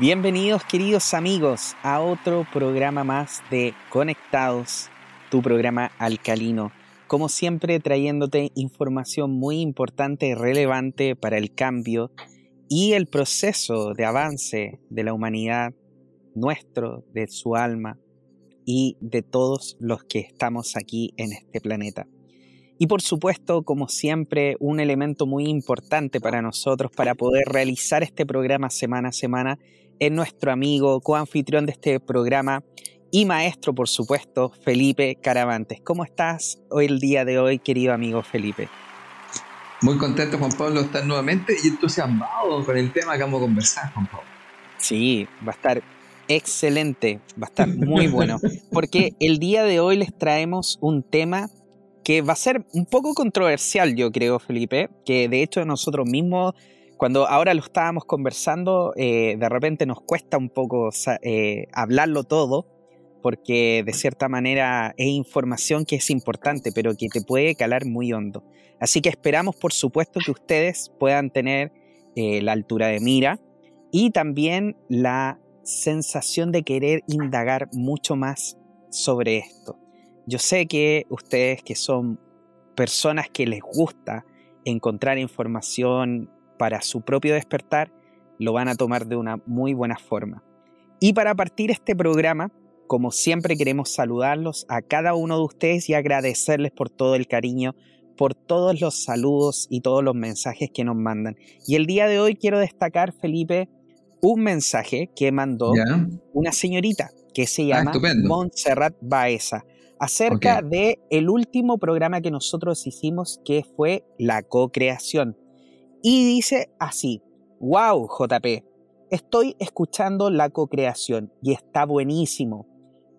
Bienvenidos queridos amigos a otro programa más de Conectados, tu programa alcalino. Como siempre trayéndote información muy importante y relevante para el cambio y el proceso de avance de la humanidad, nuestro, de su alma y de todos los que estamos aquí en este planeta. Y por supuesto, como siempre, un elemento muy importante para nosotros para poder realizar este programa semana a semana es nuestro amigo, coanfitrión de este programa y maestro, por supuesto, Felipe Caravantes. ¿Cómo estás hoy el día de hoy, querido amigo Felipe? Muy contento, Juan Pablo, de estar nuevamente y entusiasmado con el tema que vamos a conversar, Juan Pablo. Sí, va a estar excelente, va a estar muy bueno, porque el día de hoy les traemos un tema que va a ser un poco controversial, yo creo, Felipe, que de hecho nosotros mismos, cuando ahora lo estábamos conversando, eh, de repente nos cuesta un poco eh, hablarlo todo, porque de cierta manera es información que es importante, pero que te puede calar muy hondo. Así que esperamos, por supuesto, que ustedes puedan tener eh, la altura de mira y también la sensación de querer indagar mucho más sobre esto. Yo sé que ustedes que son personas que les gusta encontrar información para su propio despertar, lo van a tomar de una muy buena forma. Y para partir este programa, como siempre queremos saludarlos a cada uno de ustedes y agradecerles por todo el cariño, por todos los saludos y todos los mensajes que nos mandan. Y el día de hoy quiero destacar, Felipe, un mensaje que mandó una señorita que se ah, llama Montserrat Baeza acerca de el último programa que nosotros hicimos que fue la co-creación. Y dice así, wow JP, estoy escuchando la co-creación y está buenísimo.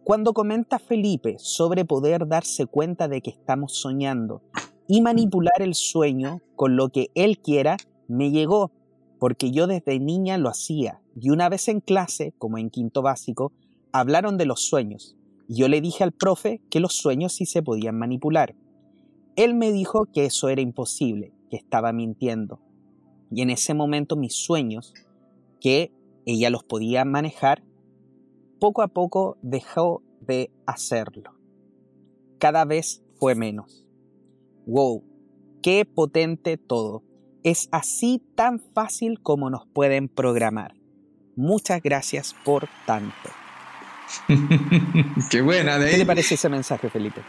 Cuando comenta Felipe sobre poder darse cuenta de que estamos soñando y manipular el sueño con lo que él quiera, me llegó, porque yo desde niña lo hacía. Y una vez en clase, como en quinto básico, hablaron de los sueños yo le dije al profe que los sueños sí se podían manipular. Él me dijo que eso era imposible, que estaba mintiendo. Y en ese momento mis sueños, que ella los podía manejar, poco a poco dejó de hacerlo. Cada vez fue menos. ¡Wow! ¡Qué potente todo! Es así tan fácil como nos pueden programar. Muchas gracias por tanto. Qué buena, ¿Qué te parece ese mensaje, Felipe?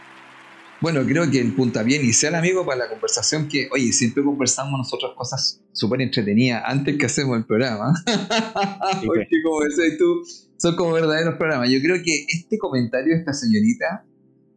Bueno, creo que el puntapié inicial, amigo, para la conversación que, oye, siempre conversamos nosotros cosas súper entretenidas antes que hacemos el programa. Porque como decís tú, son como verdaderos programas. Yo creo que este comentario de esta señorita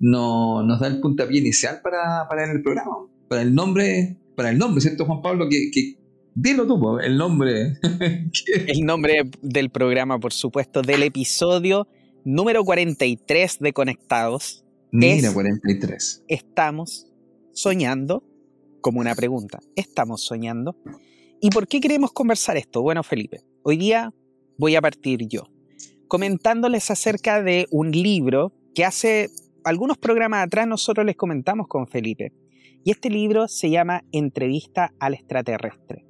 no, nos da el puntapié inicial para, para el programa, para el nombre, para el nombre, ¿cierto, Juan Pablo? Que, que dilo tú, el nombre. el nombre del programa, por supuesto, del episodio número 43 de Conectados. Mira, 43. Estamos soñando, como una pregunta, ¿estamos soñando? ¿Y por qué queremos conversar esto? Bueno, Felipe, hoy día voy a partir yo, comentándoles acerca de un libro que hace algunos programas atrás nosotros les comentamos con Felipe. Y este libro se llama Entrevista al extraterrestre.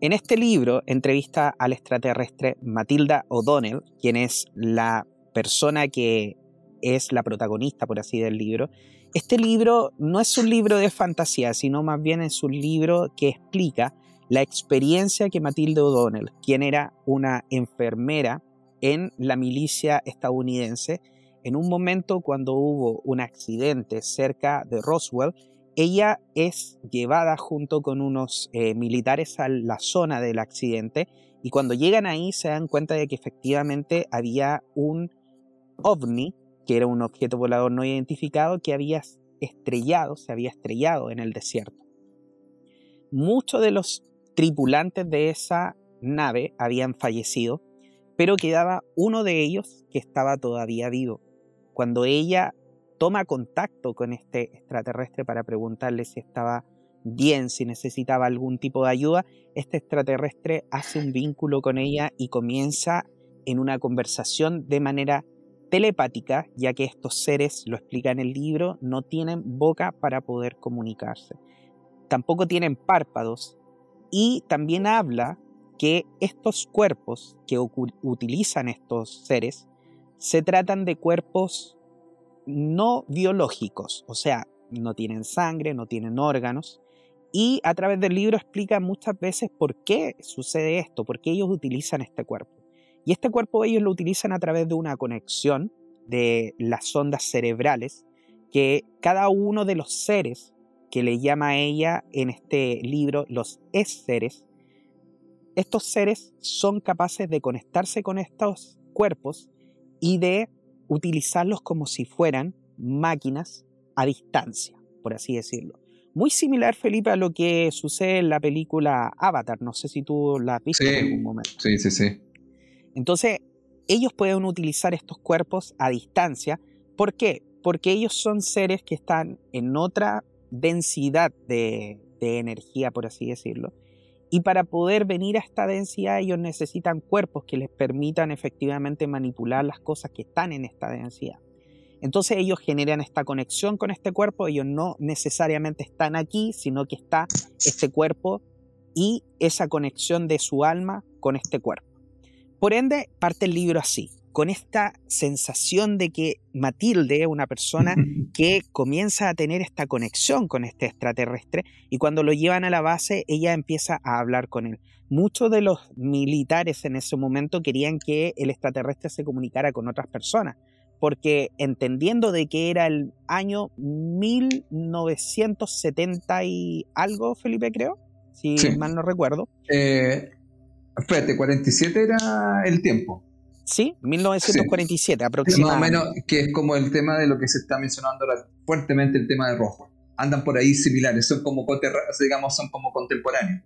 En este libro, Entrevista al extraterrestre, Matilda O'Donnell, quien es la persona que es la protagonista, por así del libro, este libro no es un libro de fantasía, sino más bien es un libro que explica la experiencia que Matilde O'Donnell, quien era una enfermera en la milicia estadounidense, en un momento cuando hubo un accidente cerca de Roswell, ella es llevada junto con unos eh, militares a la zona del accidente y cuando llegan ahí se dan cuenta de que efectivamente había un ovni, que era un objeto volador no identificado que había estrellado, se había estrellado en el desierto. Muchos de los tripulantes de esa nave habían fallecido, pero quedaba uno de ellos que estaba todavía vivo. Cuando ella toma contacto con este extraterrestre para preguntarle si estaba bien, si necesitaba algún tipo de ayuda, este extraterrestre hace un vínculo con ella y comienza en una conversación de manera telepática, ya que estos seres, lo explica en el libro, no tienen boca para poder comunicarse. Tampoco tienen párpados y también habla que estos cuerpos que utilizan estos seres se tratan de cuerpos no biológicos, o sea, no tienen sangre, no tienen órganos, y a través del libro explica muchas veces por qué sucede esto, por qué ellos utilizan este cuerpo. Y este cuerpo ellos lo utilizan a través de una conexión de las ondas cerebrales que cada uno de los seres que le llama a ella en este libro los es seres, estos seres son capaces de conectarse con estos cuerpos y de utilizarlos como si fueran máquinas a distancia, por así decirlo. Muy similar, Felipe, a lo que sucede en la película Avatar. No sé si tú la has visto en algún momento. Sí, sí, sí. Entonces, ellos pueden utilizar estos cuerpos a distancia. ¿Por qué? Porque ellos son seres que están en otra densidad de, energía, por así decirlo. Y para poder venir a esta densidad ellos necesitan cuerpos que les permitan efectivamente manipular las cosas que están en esta densidad. Entonces ellos generan esta conexión con este cuerpo, ellos no necesariamente están aquí, sino que está este cuerpo y esa conexión de su alma con este cuerpo. Por ende, parte el libro así con esta sensación de que Matilde es una persona que comienza a tener esta conexión con este extraterrestre y cuando lo llevan a la base ella empieza a hablar con él. Muchos de los militares en ese momento querían que el extraterrestre se comunicara con otras personas, porque entendiendo de que era el año 1970 y algo, Felipe creo, si mal no recuerdo. Eh, espérate, 47 era el tiempo. Sí, 1947 aproximadamente. Más o menos, que es como el tema de lo que se está mencionando ahora, fuertemente el tema de rojo. Andan por ahí similares, son como, digamos, son como contemporáneos.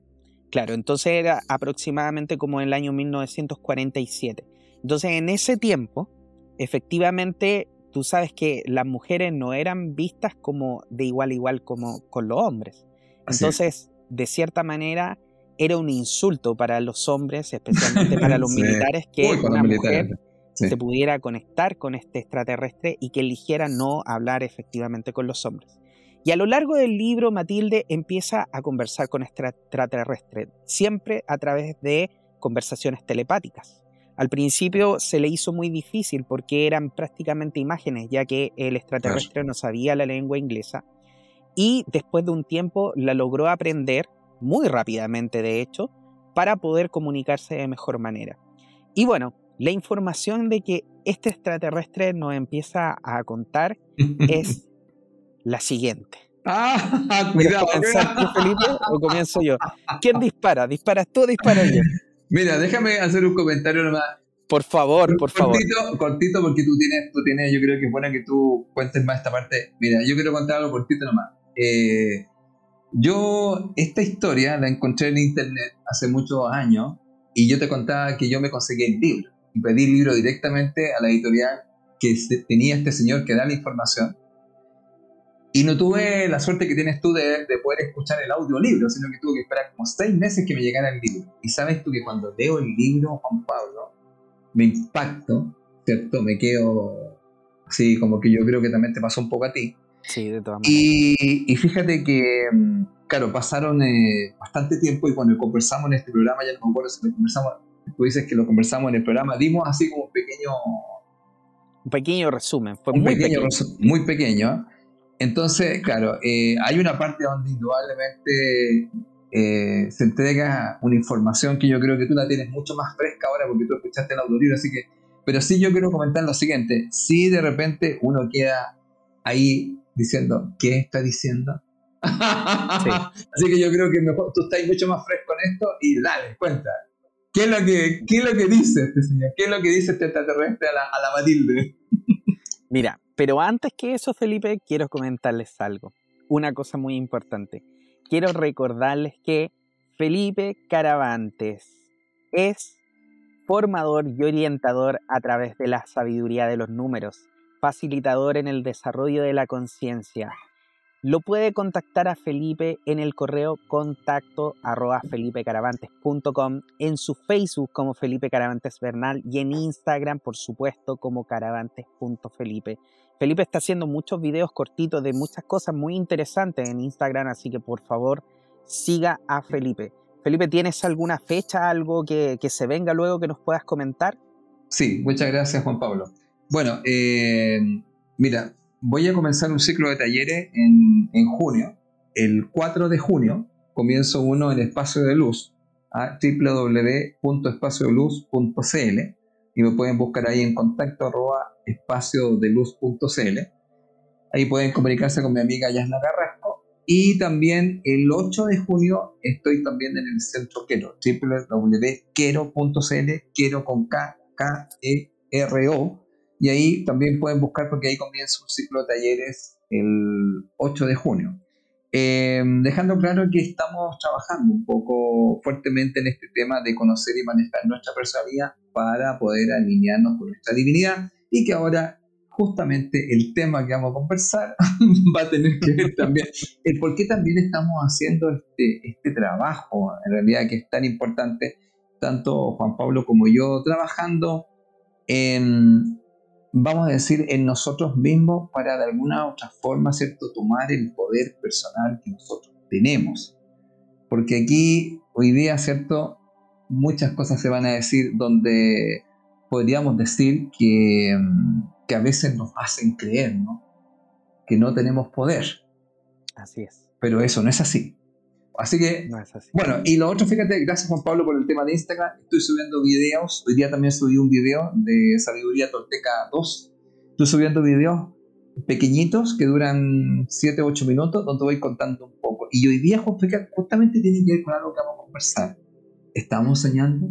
Claro, entonces era aproximadamente como el año 1947. Entonces en ese tiempo, efectivamente, tú sabes que las mujeres no eran vistas como de igual a igual como con los hombres. Entonces, de cierta manera, era un insulto para los hombres, especialmente para los militares, que una mujer se pudiera conectar con este extraterrestre y que eligiera no hablar efectivamente con los hombres. Y a lo largo del libro, Matilde empieza a conversar con este extraterrestre, siempre a través de conversaciones telepáticas. Al principio se le hizo muy difícil porque eran prácticamente imágenes, ya que el extraterrestre no sabía la lengua inglesa. Y después de un tiempo la logró aprender muy rápidamente de hecho, para poder comunicarse de mejor manera. Y bueno, la información de que este extraterrestre nos empieza a contar es la siguiente. Ah, cuidado. Felipe, o comienzo yo? ¿Quién dispara? ¿Disparas tú o disparo yo? Mira, déjame hacer un comentario nomás. Por favor, por cortito, favor. Cortito, porque tú tienes, tú tienes, yo creo que es buena que tú cuentes más esta parte. Mira, yo quiero contar algo cortito nomás. Eh, yo esta historia la encontré en internet hace muchos años y yo te contaba que yo me conseguí el libro y pedí el libro directamente a la editorial que tenía este señor que da la información. Y no tuve la suerte que tienes tú de, poder escuchar el audiolibro, sino que tuve que esperar como seis meses que me llegara el libro. Y sabes tú que cuando leo el libro, Juan Pablo, me impacto, ¿cierto? Me quedo así como que yo creo que también te pasó un poco a ti Sí, de todas maneras. Y, fíjate que, mm, claro, pasaron eh, bastante tiempo y cuando conversamos en este programa, ya no me acuerdo si lo conversamos, tú dices que lo conversamos en el programa, dimos así como un pequeño... Un pequeño resumen, fue muy pequeño. muy pequeño. Entonces, claro, eh, hay una parte donde indudablemente eh, se entrega una información que yo creo que tú la tienes mucho más fresca ahora porque tú escuchaste el audiolibro, así que... Pero sí yo quiero comentar lo siguiente, si de repente uno queda ahí diciendo, ¿qué está diciendo? Así que yo creo que mejor tú estás mucho más fresco en esto y dale, cuenta. ¿Qué es lo que, qué es lo que dice este señor? ¿Qué es lo que dice este extraterrestre a la, a la Matilde? Mira, pero antes que eso, Felipe, quiero comentarles algo. Una cosa muy importante. Quiero recordarles que Felipe Caravantes es formador y orientador a través de la sabiduría de los números facilitador en el desarrollo de la conciencia. Lo puede contactar a Felipe en el correo contacto arroba en su Facebook como Felipe Caravantes Bernal y en Instagram, por supuesto, como caravantes.felipe. Felipe está haciendo muchos videos cortitos de muchas cosas muy interesantes en Instagram, así que por favor siga a Felipe. Felipe, ¿tienes alguna fecha, algo que, se venga luego que nos puedas comentar? Sí, muchas gracias Juan Pablo. Bueno, eh, mira, voy a comenzar un ciclo de talleres en, en junio. El 4 de junio comienzo uno en Espacio de Luz, a www.espaciodeluz.cl y me pueden buscar ahí en contacto espaciodeluz.cl. Ahí pueden comunicarse con mi amiga Yasna Carrasco. Y también el 8 de junio estoy también en el centro Quero, www.quero.cl, Quero con K, K, E, R, O. Y ahí también pueden buscar porque ahí comienza un ciclo de talleres el 8 de junio. Eh, dejando claro que estamos trabajando un poco fuertemente en este tema de conocer y manejar nuestra personalidad para poder alinearnos con nuestra divinidad y que ahora justamente el tema que vamos a conversar va a tener que ver también el por qué también estamos haciendo este, este trabajo, en realidad que es tan importante, tanto Juan Pablo como yo, trabajando en, vamos a decir, en nosotros mismos para de alguna u otra forma, ¿cierto?, tomar el poder personal que nosotros tenemos. Porque aquí, hoy día, ¿cierto?, muchas cosas se van a decir donde podríamos decir que, mm, que a veces nos hacen creer, ¿no? Que no tenemos poder. Así es. Pero eso no es así. Así que, bueno, y lo otro, fíjate, gracias Juan Pablo por el tema de Instagram. Estoy subiendo videos. Hoy día también subí un video de Sabiduría Tolteca 2. Estoy subiendo videos pequeñitos que duran 7 o 8 minutos donde voy contando un poco. Y hoy día justamente tiene que ver con algo que vamos a conversar. ¿Estamos soñando?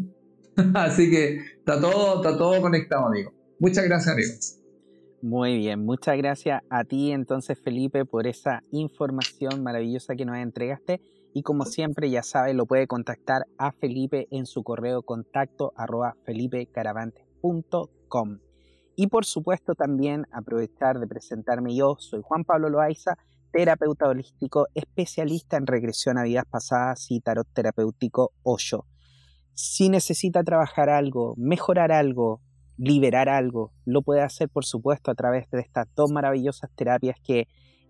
Así que está todo, está todo conectado, amigo. Muchas gracias, amigo. Muy bien, muchas gracias a ti entonces Felipe por esa información maravillosa que nos entregaste y como siempre, ya sabe, lo puede contactar a Felipe en su correo contacto arroba felipecaravantes.com. Y por supuesto también aprovechar de presentarme yo, soy Juan Pablo Loaiza, terapeuta holístico, especialista en regresión a vidas pasadas y tarot terapéutico Osho. Si necesita trabajar algo, mejorar algo, liberar algo, lo puede hacer por supuesto a través de estas dos maravillosas terapias que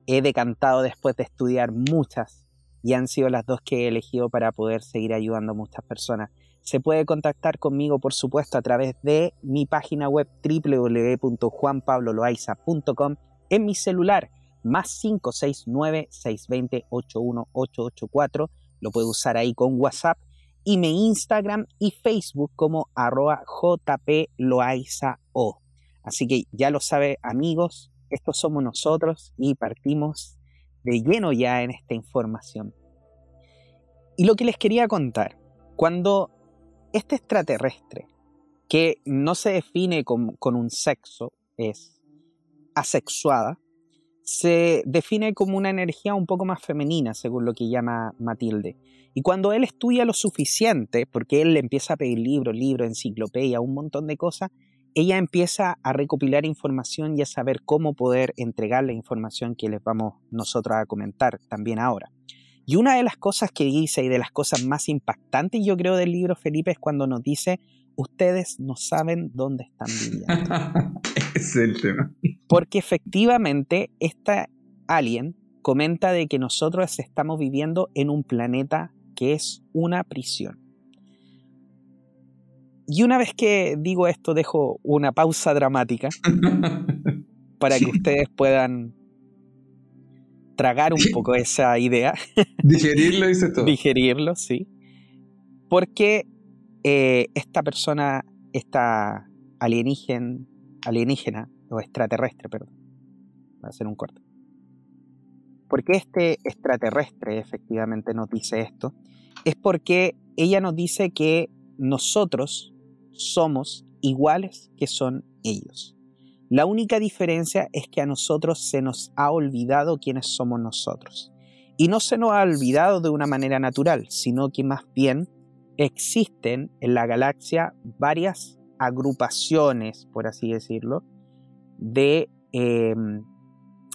he decantado después de estudiar muchas y han sido las dos que he elegido para poder seguir ayudando a muchas personas. Se puede contactar conmigo, por supuesto, a través de mi página web www.juanpabloloaiza.com en mi celular más 569-620-81884. Lo puede usar ahí con WhatsApp y mi Instagram y Facebook como arroba jploaizao. Así que ya lo sabe amigos, estos somos nosotros y partimos de lleno ya en esta información. Y lo que les quería contar, cuando este extraterrestre, que no se define con, un sexo, es asexuada, se define como una energía un poco más femenina, según lo que llama Matilde. Y cuando él estudia lo suficiente, porque él le empieza a pedir libros, libros, enciclopedia, un montón de cosas, ella empieza a recopilar información y a saber cómo poder entregar la información que les vamos nosotros a comentar también ahora. Y una de las cosas que dice y de las cosas más impactantes yo creo del libro Felipe es cuando nos dice, ustedes no saben dónde están viviendo. es el tema. Porque efectivamente esta alien comenta de que nosotros estamos viviendo en un planeta que es una prisión. Y una vez que digo esto, dejo una pausa dramática para que ustedes puedan tragar un poco esa idea. Digerirlo, dice todo. Digerirlo, sí. Porque eh, esta persona, esta alienígena, alienígena o extraterrestre, perdón, va a hacer un corte. Porque este extraterrestre efectivamente nos dice esto, es porque ella nos dice que nosotros somos iguales que son ellos. La única diferencia es que a nosotros se nos ha olvidado quiénes somos nosotros. Y no se nos ha olvidado de una manera natural, sino que más bien existen en la galaxia varias agrupaciones, por así decirlo, de, em,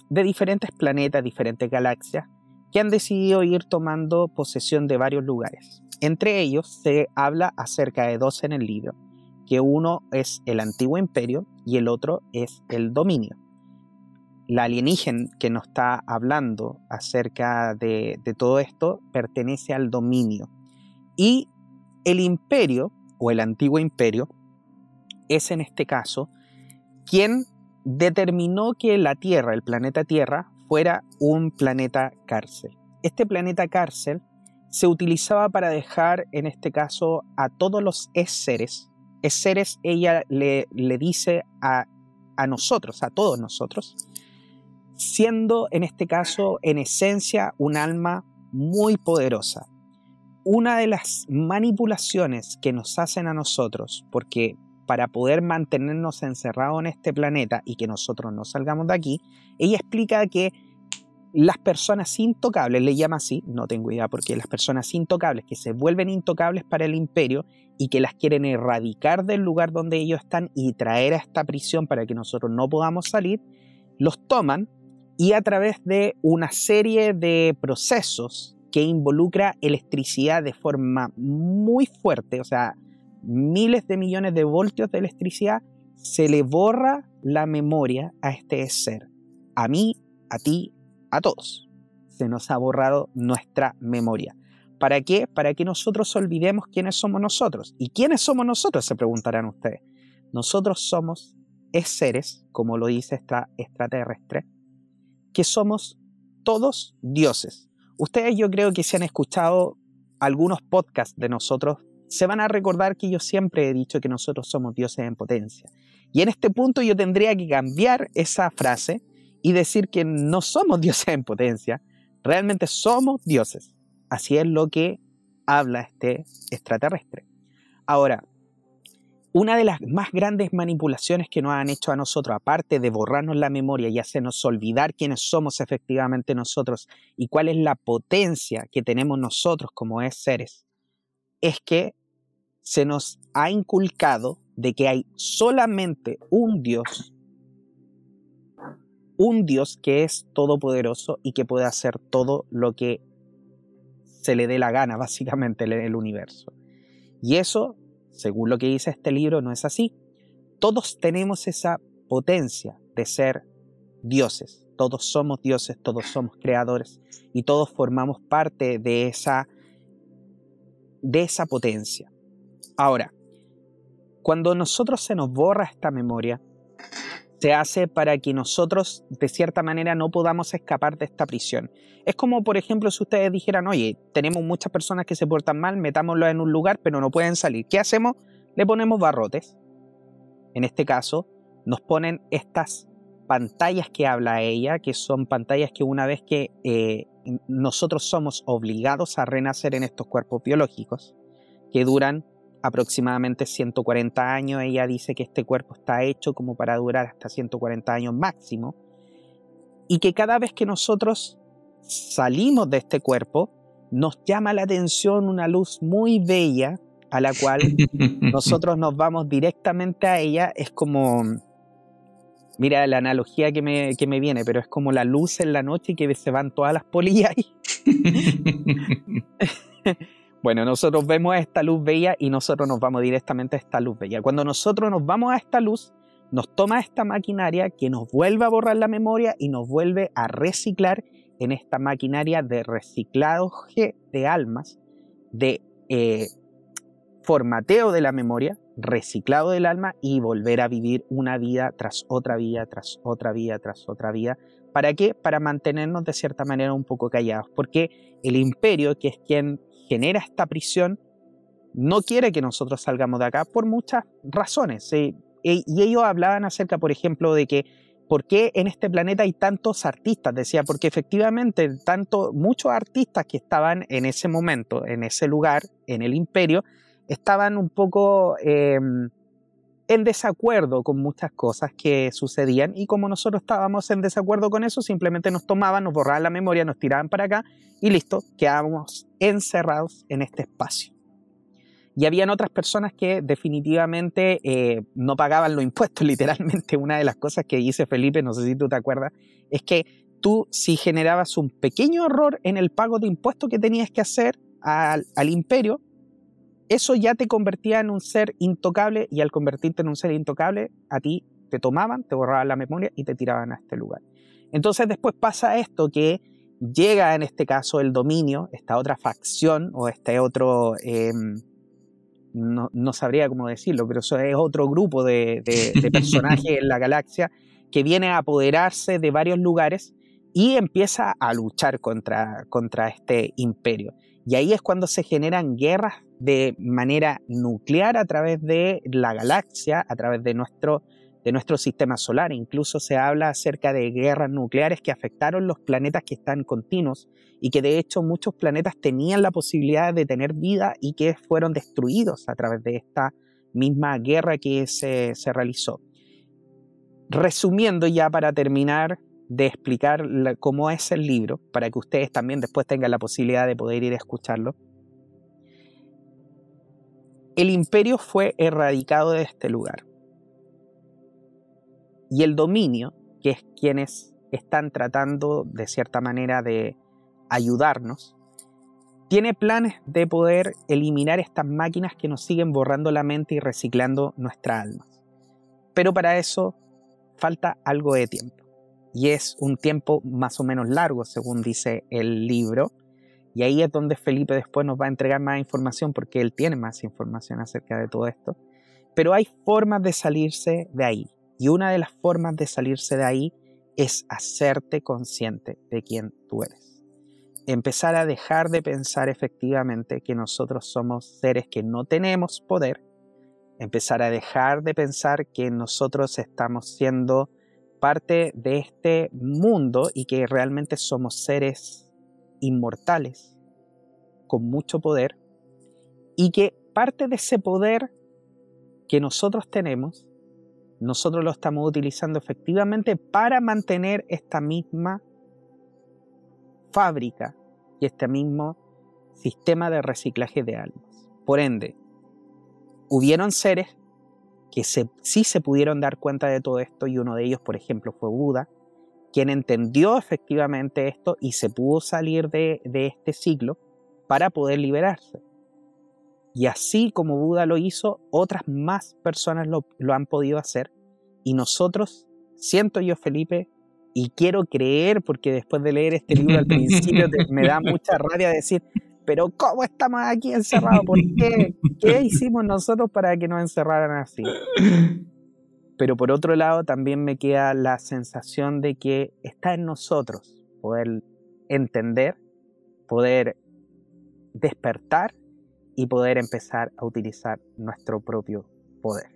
de diferentes planetas, diferentes galaxias, que han decidido ir tomando posesión de varios lugares. Entre ellos se habla acerca de dos en el libro, que uno es el antiguo imperio y el otro es el dominio. La alienígena que nos está hablando acerca de, todo esto pertenece al dominio. Y el imperio, o el antiguo imperio, es en este caso quien determinó que la Tierra, el planeta Tierra, fuera un planeta cárcel. Este planeta cárcel se utilizaba para dejar, en este caso, a todos los seres. Seres, ella le, le dice a, a nosotros, a todos nosotros, siendo en este caso, en esencia, un alma muy poderosa. Una de las manipulaciones que nos hacen a nosotros, porque para poder mantenernos encerrados en este planeta y que nosotros no salgamos de aquí, ella explica que las personas intocables, le llama así, no tengo idea porque las personas intocables que se vuelven intocables para el imperio y que las quieren erradicar del lugar donde ellos están y traer a esta prisión para que nosotros no podamos salir, los toman y a través de una serie de procesos que involucra electricidad de forma muy fuerte, o sea, miles de millones de voltios de electricidad, se le borra la memoria a este ser. A mí, a ti, a todos. Se nos ha borrado nuestra memoria. ¿Para qué? Para que nosotros olvidemos quiénes somos nosotros. ¿Y quiénes somos nosotros? Se preguntarán ustedes. Nosotros somos es seres, como lo dice esta extraterrestre, que somos todos dioses. Ustedes yo creo que si han escuchado algunos podcasts de nosotros, se van a recordar que yo siempre he dicho que nosotros somos dioses en potencia. Y en este punto yo tendría que cambiar esa frase y decir que no somos dioses en potencia, realmente somos dioses. Así es lo que habla este extraterrestre. Ahora, una de las más grandes manipulaciones que nos han hecho a nosotros, aparte de borrarnos la memoria y hacernos olvidar quiénes somos efectivamente nosotros y cuál es la potencia que tenemos nosotros como seres, es que se nos ha inculcado de que hay solamente un Dios un Dios que es todopoderoso y que puede hacer todo lo que se le dé la gana, básicamente, en el universo. Y eso, según lo que dice este libro, no es así. Todos tenemos esa potencia de ser dioses. Todos somos dioses, todos somos creadores y todos formamos parte de esa, de esa potencia. Ahora, cuando nosotros se nos borra esta memoria, se hace para que nosotros de cierta manera no podamos escapar de esta prisión. Es como, por ejemplo, si ustedes dijeran, oye, tenemos muchas personas que se portan mal, metámoslo en un lugar, pero no pueden salir. ¿Qué hacemos? Le ponemos barrotes. En este caso, nos ponen estas pantallas que habla ella, que son pantallas que una vez que eh, nosotros somos obligados a renacer en estos cuerpos biológicos, que duran aproximadamente 140 años. Ella dice que este cuerpo está hecho como para durar hasta 140 años máximo. Y que cada vez que nosotros salimos de este cuerpo, nos llama la atención una luz muy bella a la cual nosotros nos vamos directamente a ella. Es como, mira la analogía que me, que me viene, pero es como la luz en la noche y que se van todas las polillas ahí. Bueno, nosotros vemos esta luz bella y nosotros nos vamos directamente a esta luz bella. Cuando nosotros nos vamos a esta luz, nos toma esta maquinaria que nos vuelve a borrar la memoria y nos vuelve a reciclar en esta maquinaria de reciclaje de almas, de eh, formateo de la memoria, reciclado del alma y volver a vivir una vida tras otra vida, tras otra vida, tras otra vida. ¿Para qué? Para mantenernos de cierta manera un poco callados. Porque el imperio, que es quien genera esta prisión, no quiere que nosotros salgamos de acá por muchas razones. Y ellos hablaban acerca, por ejemplo, de que por qué en este planeta hay tantos artistas. Decía, porque efectivamente tanto, muchos artistas que estaban en ese momento, en ese lugar, en el imperio, estaban un poco em, en desacuerdo con muchas cosas que sucedían y como nosotros estábamos en desacuerdo con eso, simplemente nos tomaban, nos borraban la memoria, nos tiraban para acá y listo, quedábamos encerrados en este espacio. Y habían otras personas que definitivamente eh, no pagaban los impuestos, literalmente. Una de las cosas que dice Felipe, no sé si tú te acuerdas, es que tú si generabas un pequeño error en el pago de impuestos que tenías que hacer al, al imperio, eso ya te convertía en un ser intocable y al convertirte en un ser intocable, a ti te tomaban, te borraban la memoria y te tiraban a este lugar. Entonces después pasa esto que llega en este caso el dominio, esta otra facción o este otro, em, no, sabría cómo decirlo, pero eso es otro grupo de, personajes en la galaxia que viene a apoderarse de varios lugares y empieza a luchar contra, contra este imperio. Y ahí es cuando se generan guerras de manera nuclear a través de la galaxia, a través de nuestro de nuestro sistema solar. Incluso se habla acerca de guerras nucleares que afectaron los planetas que están continuos y que de hecho muchos planetas tenían la posibilidad de tener vida y que fueron destruidos a través de esta misma guerra que se, realizó. Resumiendo ya para terminar de explicar cómo es el libro, para que ustedes también después tengan la posibilidad de poder ir a escucharlo. El imperio fue erradicado de este lugar y el dominio, que es quienes están tratando de cierta manera de ayudarnos, tiene planes de poder eliminar estas máquinas que nos siguen borrando la mente y reciclando nuestra alma. Pero para eso falta algo de tiempo. Y es un tiempo más o menos largo, según dice el libro. Y ahí es donde Felipe después nos va a entregar más información porque él tiene más información acerca de todo esto. Pero hay formas de salirse de ahí. Y una de las formas de salirse de ahí es hacerte consciente de quién tú eres. Empezar a dejar de pensar efectivamente que nosotros somos seres que no tenemos poder. Empezar a dejar de pensar que nosotros estamos siendo parte de este mundo y que realmente somos seres inmortales con mucho poder y que parte de ese poder que nosotros tenemos nosotros lo estamos utilizando efectivamente para mantener esta misma fábrica y este mismo sistema de reciclaje de almas. Por ende, hubieron seres que sí se pudieron dar cuenta de todo esto y uno de ellos, por ejemplo, fue Buda, quien entendió efectivamente esto y se pudo salir de, este ciclo para poder liberarse. Y así como Buda lo hizo, otras más personas lo, han podido hacer. Y nosotros, siento yo, Felipe, y quiero creer, porque después de leer este libro al principio me da mucha rabia decir, pero ¿cómo estamos aquí encerrados? ¿Por qué? ¿Qué hicimos nosotros para que nos encerraran así? Pero por otro lado también me queda la sensación de que está en nosotros poder entender, poder despertar y poder empezar a utilizar nuestro propio poder.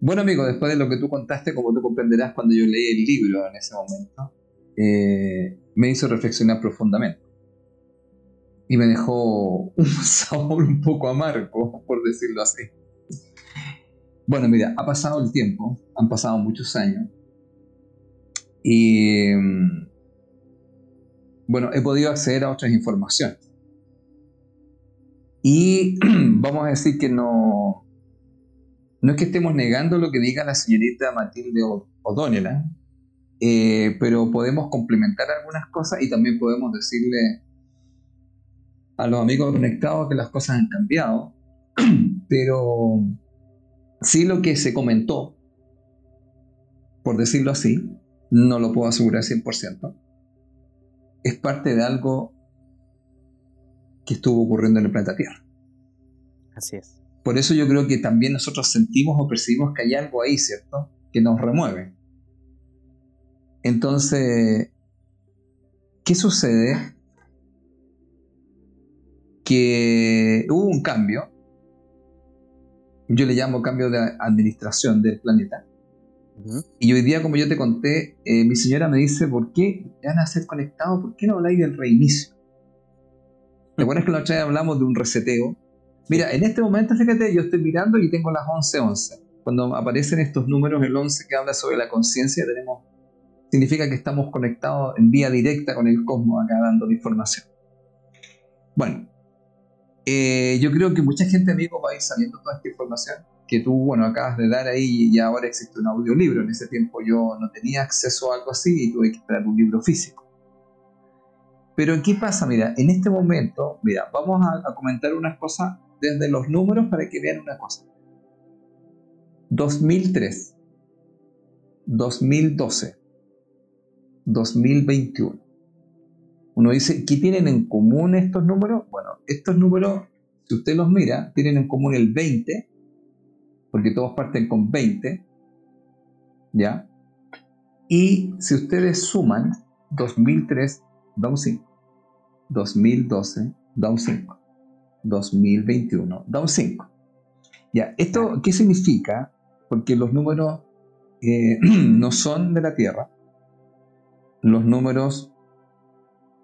Bueno amigo, después de lo que tú contaste, como tú comprenderás cuando yo leí el libro en ese momento, eh, me hizo reflexionar profundamente. Y me dejó un sabor un poco amargo, por decirlo así. Bueno, mira, ha pasado el tiempo, han pasado muchos años. Y mm, bueno, he podido acceder a otras informaciones. Y vamos a decir que no, no es que estemos negando lo que diga la señorita Matilde O'Donnell, ¿eh? Pero podemos complementar algunas cosas y también podemos decirle a los amigos conectados que las cosas han cambiado, pero sí lo que se comentó, por decirlo así, no lo puedo asegurar 100%, es parte de algo que estuvo ocurriendo en el planeta Tierra. Así es. Por eso yo creo que también nosotros sentimos o percibimos que hay algo ahí, ¿cierto? Que nos remueve. Entonces, ¿qué sucede? Que hubo un cambio, yo le llamo cambio de administración del planeta, y hoy día, como yo te conté, eh, mi señora me dice, ¿por qué van a ser conectados? ¿Por qué no habláis del reinicio? ¿Te acuerdas que la otra vez hablamos de un reseteo? Mira, en este momento, fíjate, yo estoy mirando y tengo las 11:11. Cuando aparecen estos números, el 11 que habla sobre la conciencia, tenemos significa que estamos conectados en vía directa con el cosmos acá dando información. Bueno, eh, yo creo que mucha gente, amigo, va a ir saliendo toda esta información que tú, bueno, acabas de dar ahí y ahora existe un audiolibro. En ese tiempo yo no tenía acceso a algo así y tuve que esperar un libro físico. Pero ¿qué pasa? Mira, en este momento, mira, vamos a, comentar unas cosas desde los números para que vean una cosa. 2003, 2012, 2021. Uno dice, ¿qué tienen en común estos números? Bueno, estos números, si usted los mira, tienen en común el 20, porque todos parten con 20, ¿ya? Y si ustedes suman 2003, da un 5. 2012, da un 5. 2021, da un 5. Ya, ¿esto qué significa? Porque los números eh, no son de la Tierra. Los números,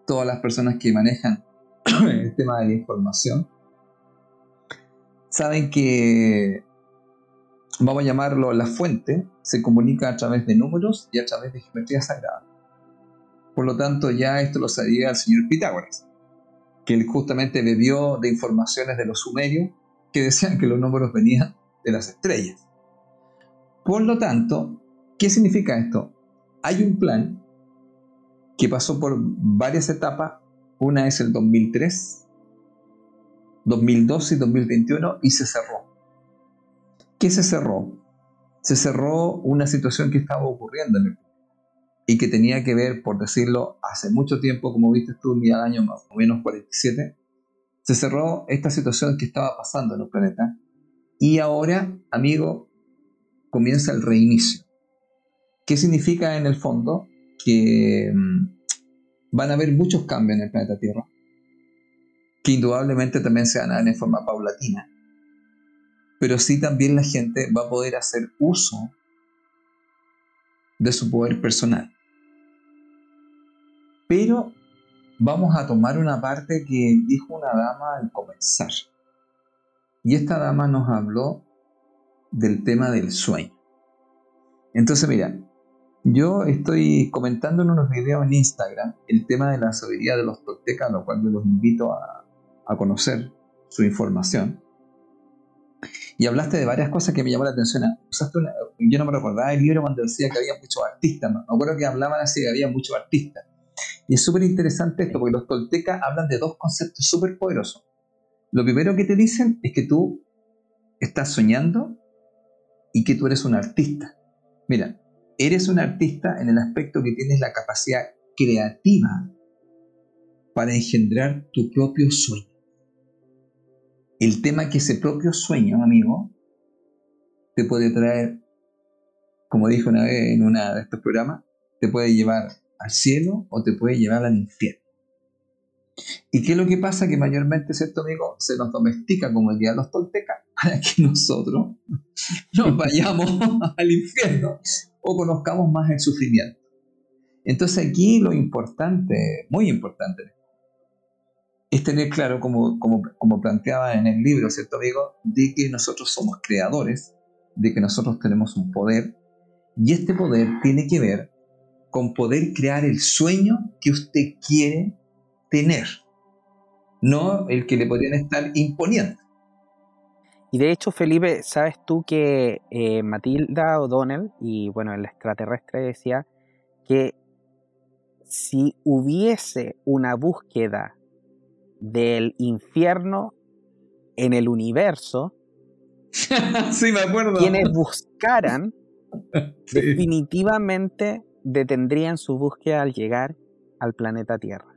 todas las personas que manejan el tema de la información, saben que, vamos a llamarlo la fuente, se comunica a través de números y a través de geometría sagrada. Por lo tanto, ya esto lo sabía el señor Pitágoras, que él justamente bebió de informaciones de los sumerios que decían que los números venían de las estrellas. Por lo tanto, ¿qué significa esto? Hay un plan que pasó por varias etapas. Una es el 2003, 2012 y 2021 y se cerró. ¿Qué se cerró? Se cerró una situación que estaba ocurriendo en el y que tenía que ver, por decirlo, hace mucho tiempo, como viste tú, en el año más o menos 47, se cerró esta situación que estaba pasando en el planeta y ahora, amigo, comienza el reinicio. ¿Qué significa en el fondo? Que mm, van a haber muchos cambios en el planeta Tierra, que indudablemente también se van a dar en forma paulatina, pero sí también la gente va a poder hacer uso de su poder personal. Pero vamos a tomar una parte que dijo una dama al comenzar. Y esta dama nos habló del tema del sueño. Entonces, mira, yo estoy comentando en unos videos en Instagram el tema de la sabiduría de los toltecas, lo cual yo los invito a, a conocer su información. Y hablaste de varias cosas que me llamó la atención. yo no me recordaba el libro cuando decía que había muchos artistas. Me acuerdo que hablaban así que había muchos artistas. Y es súper interesante esto, porque los toltecas hablan de dos conceptos súper poderosos. Lo primero que te dicen es que tú estás soñando y que tú eres un artista. Mira, eres un artista en el aspecto que tienes la capacidad creativa para engendrar tu propio sueño. El tema que ese propio sueño, amigo, te puede traer, como dijo una vez en uno de estos programas, te puede llevar al cielo o te puede llevar al infierno. ¿Y qué es lo que pasa? Que mayormente, ¿cierto amigo? Se nos domestica como el día de los toltecas para que nosotros nos vayamos al infierno o conozcamos más el sufrimiento. Entonces aquí lo importante, muy importante, es tener claro, como, como, como planteaba en el libro, ¿cierto amigo? De que nosotros somos creadores, de que nosotros tenemos un poder, y este poder tiene que ver con poder crear el sueño que usted quiere tener, no el que le podrían estar imponiendo. Y de hecho, Felipe, sabes tú que eh, Matilda O'Donnell, y bueno, el extraterrestre decía que si hubiese una búsqueda del infierno en el universo, sí, me acuerdo. quienes buscaran, definitivamente detendrían su búsqueda al llegar al planeta Tierra.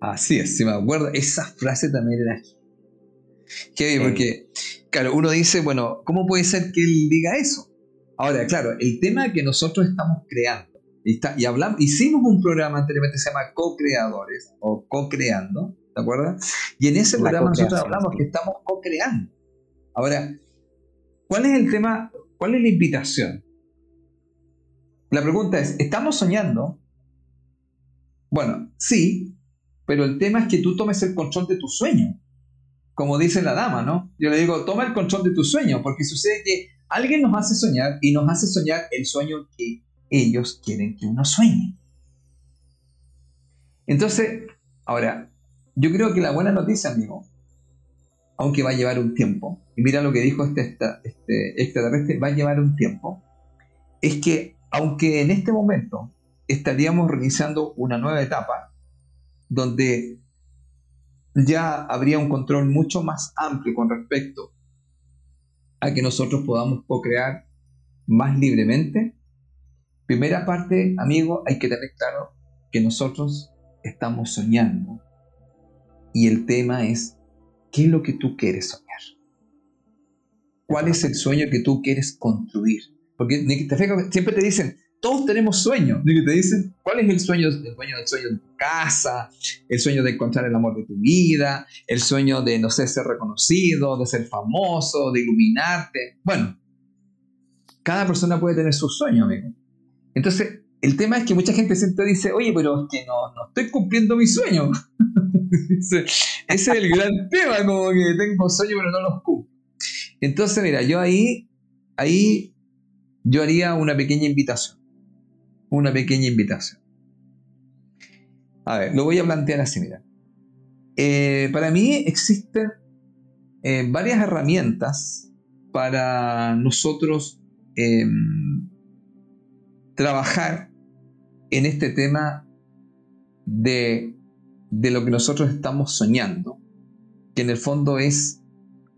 Así es, si me acuerdo, esa frase también era que porque, claro, uno dice, bueno, ¿cómo puede ser que él diga eso? Ahora, claro, el tema que nosotros estamos creando, y, y hablamos, hicimos un programa anteriormente que se llama Co-Creadores o Co-Creando, ¿te acuerdas? Y en ese programa nosotros hablamos que estamos co-creando. Ahora, ¿cuál es el tema? ¿Cuál es la invitación? La pregunta es, ¿estamos soñando? Bueno, sí, pero el tema es que tú tomes el control de tu sueño. Como dice la dama, ¿no? Yo le digo, toma el control de tu sueño, porque sucede que alguien nos hace soñar y nos hace soñar el sueño que ellos quieren que uno sueñe. Entonces, ahora, yo creo que la buena noticia, amigo, aunque va a llevar un tiempo, y mira lo que dijo este, este extraterrestre, va a llevar un tiempo, es que aunque en este momento estaríamos realizando una nueva etapa donde ya habría un control mucho más amplio con respecto a que nosotros podamos co-crear más libremente, Primera parte, amigo, hay que tener claro que nosotros estamos soñando. Y el tema es, ¿qué es lo que tú quieres soñar? ¿Cuál es el sueño que tú quieres construir? Porque siempre te dicen, todos tenemos sueños. Te dicen, ¿cuál es el sueño? El sueño del sueño de tu casa, el sueño de encontrar el amor de tu vida, el sueño de, no sé, ser reconocido, de ser famoso, de iluminarte. Bueno, cada persona puede tener su sueño, amigo. Entonces, el tema es que mucha gente siempre dice, oye, pero es que no, no estoy cumpliendo mi sueño. ese, es el gran tema, como que tengo sueño pero no los cumplo. Entonces, mira, yo ahí, ahí, yo haría una pequeña invitación. Una pequeña invitación. A ver, lo voy a plantear así, mira. Eh, para mí existen eh, varias herramientas para nosotros em, trabajar en este tema de, lo que nosotros estamos soñando, que en el fondo es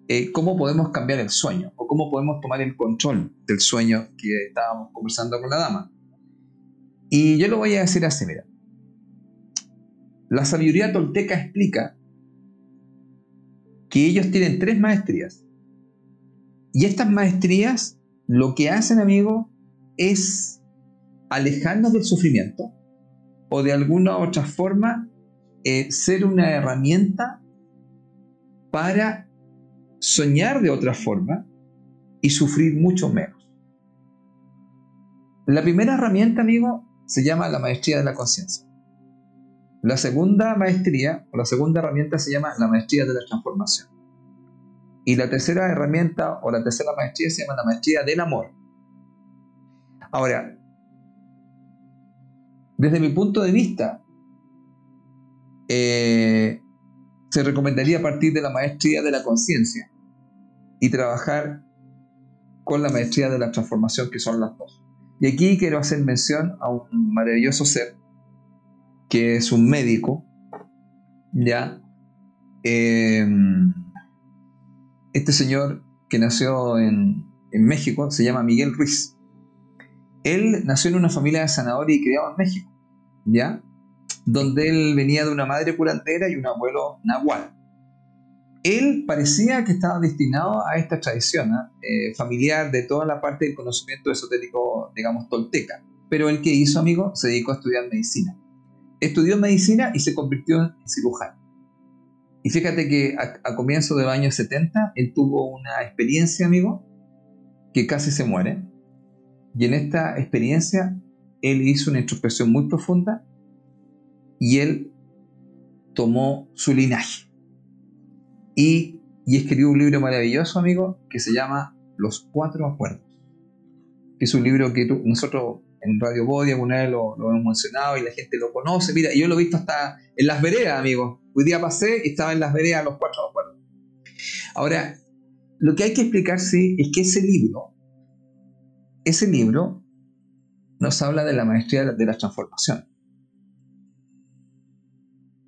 eh, cómo podemos cambiar el sueño o cómo podemos tomar el control del sueño que estábamos conversando con la dama. Y yo lo voy a decir así, mira. La sabiduría tolteca explica que ellos tienen tres maestrías. Y estas maestrías lo que hacen, amigo, es alejarnos del sufrimiento o de alguna otra forma eh, ser una herramienta para soñar de otra forma y sufrir mucho menos. La primera herramienta, amigo, se llama la maestría de la conciencia. La segunda maestría o la segunda herramienta se llama la maestría de la transformación. Y la tercera herramienta o la tercera maestría se llama la maestría del amor. Ahora, desde mi punto de vista, eh, se recomendaría partir de la maestría de la conciencia y trabajar con la maestría de la transformación, que son las dos. Y aquí quiero hacer mención a un maravilloso ser, que es un médico, ya. Em, este señor que nació en, en México se llama Miguel Ruiz. Él nació en una familia de sanadores y criado en México. ¿ya? Donde él venía de una madre curandera y un abuelo nahual. Él parecía que estaba destinado a esta tradición ¿ah? eh, familiar de toda la parte del conocimiento esotérico, digamos, tolteca. Pero el que hizo, amigo, se dedicó a estudiar medicina. Estudió medicina y se convirtió en cirujano. Y fíjate que a, comienzos del año 70 él tuvo una experiencia, amigo, que casi se muere. Y en esta experiencia él hizo una introspección muy profunda y él tomó su linaje. Y, escribió un libro maravilloso, amigo, que se llama Los Cuatro Acuerdos. Es un libro que nosotros en Radio Body alguna vez lo, hemos mencionado y la gente lo conoce. Mira, yo lo he visto hasta en las veredas, amigo. Hoy día pasé y estaba en las veredas Los Cuatro Acuerdos. Ahora, lo que hay que explicar, sí, es que ese libro, ese libro nos habla de la maestría de la transformación,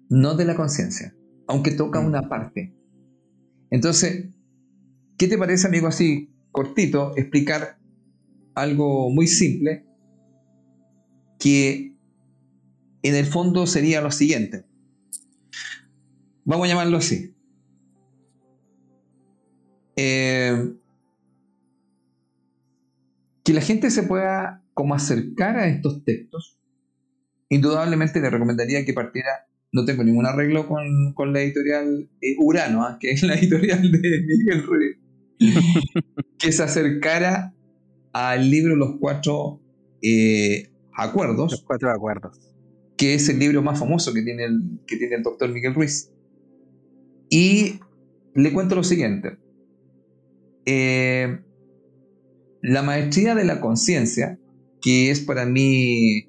no de la conciencia, aunque toca una parte. Entonces, ¿qué te parece, amigo, así cortito, explicar algo muy simple que en el fondo sería lo siguiente? Vamos a llamarlo así. Eh, que la gente se pueda cómo acercar a estos textos, indudablemente le recomendaría que partiera, no tengo ningún arreglo con, la editorial eh, Urano, ¿ah? que es la editorial de Miguel Ruiz, que se acercara al libro Los Cuatro eh, Acuerdos. Los Cuatro Acuerdos. Que es el libro más famoso que tiene el, que tiene el doctor Miguel Ruiz. Y le cuento lo siguiente. Eh, la maestría de la conciencia que es para mí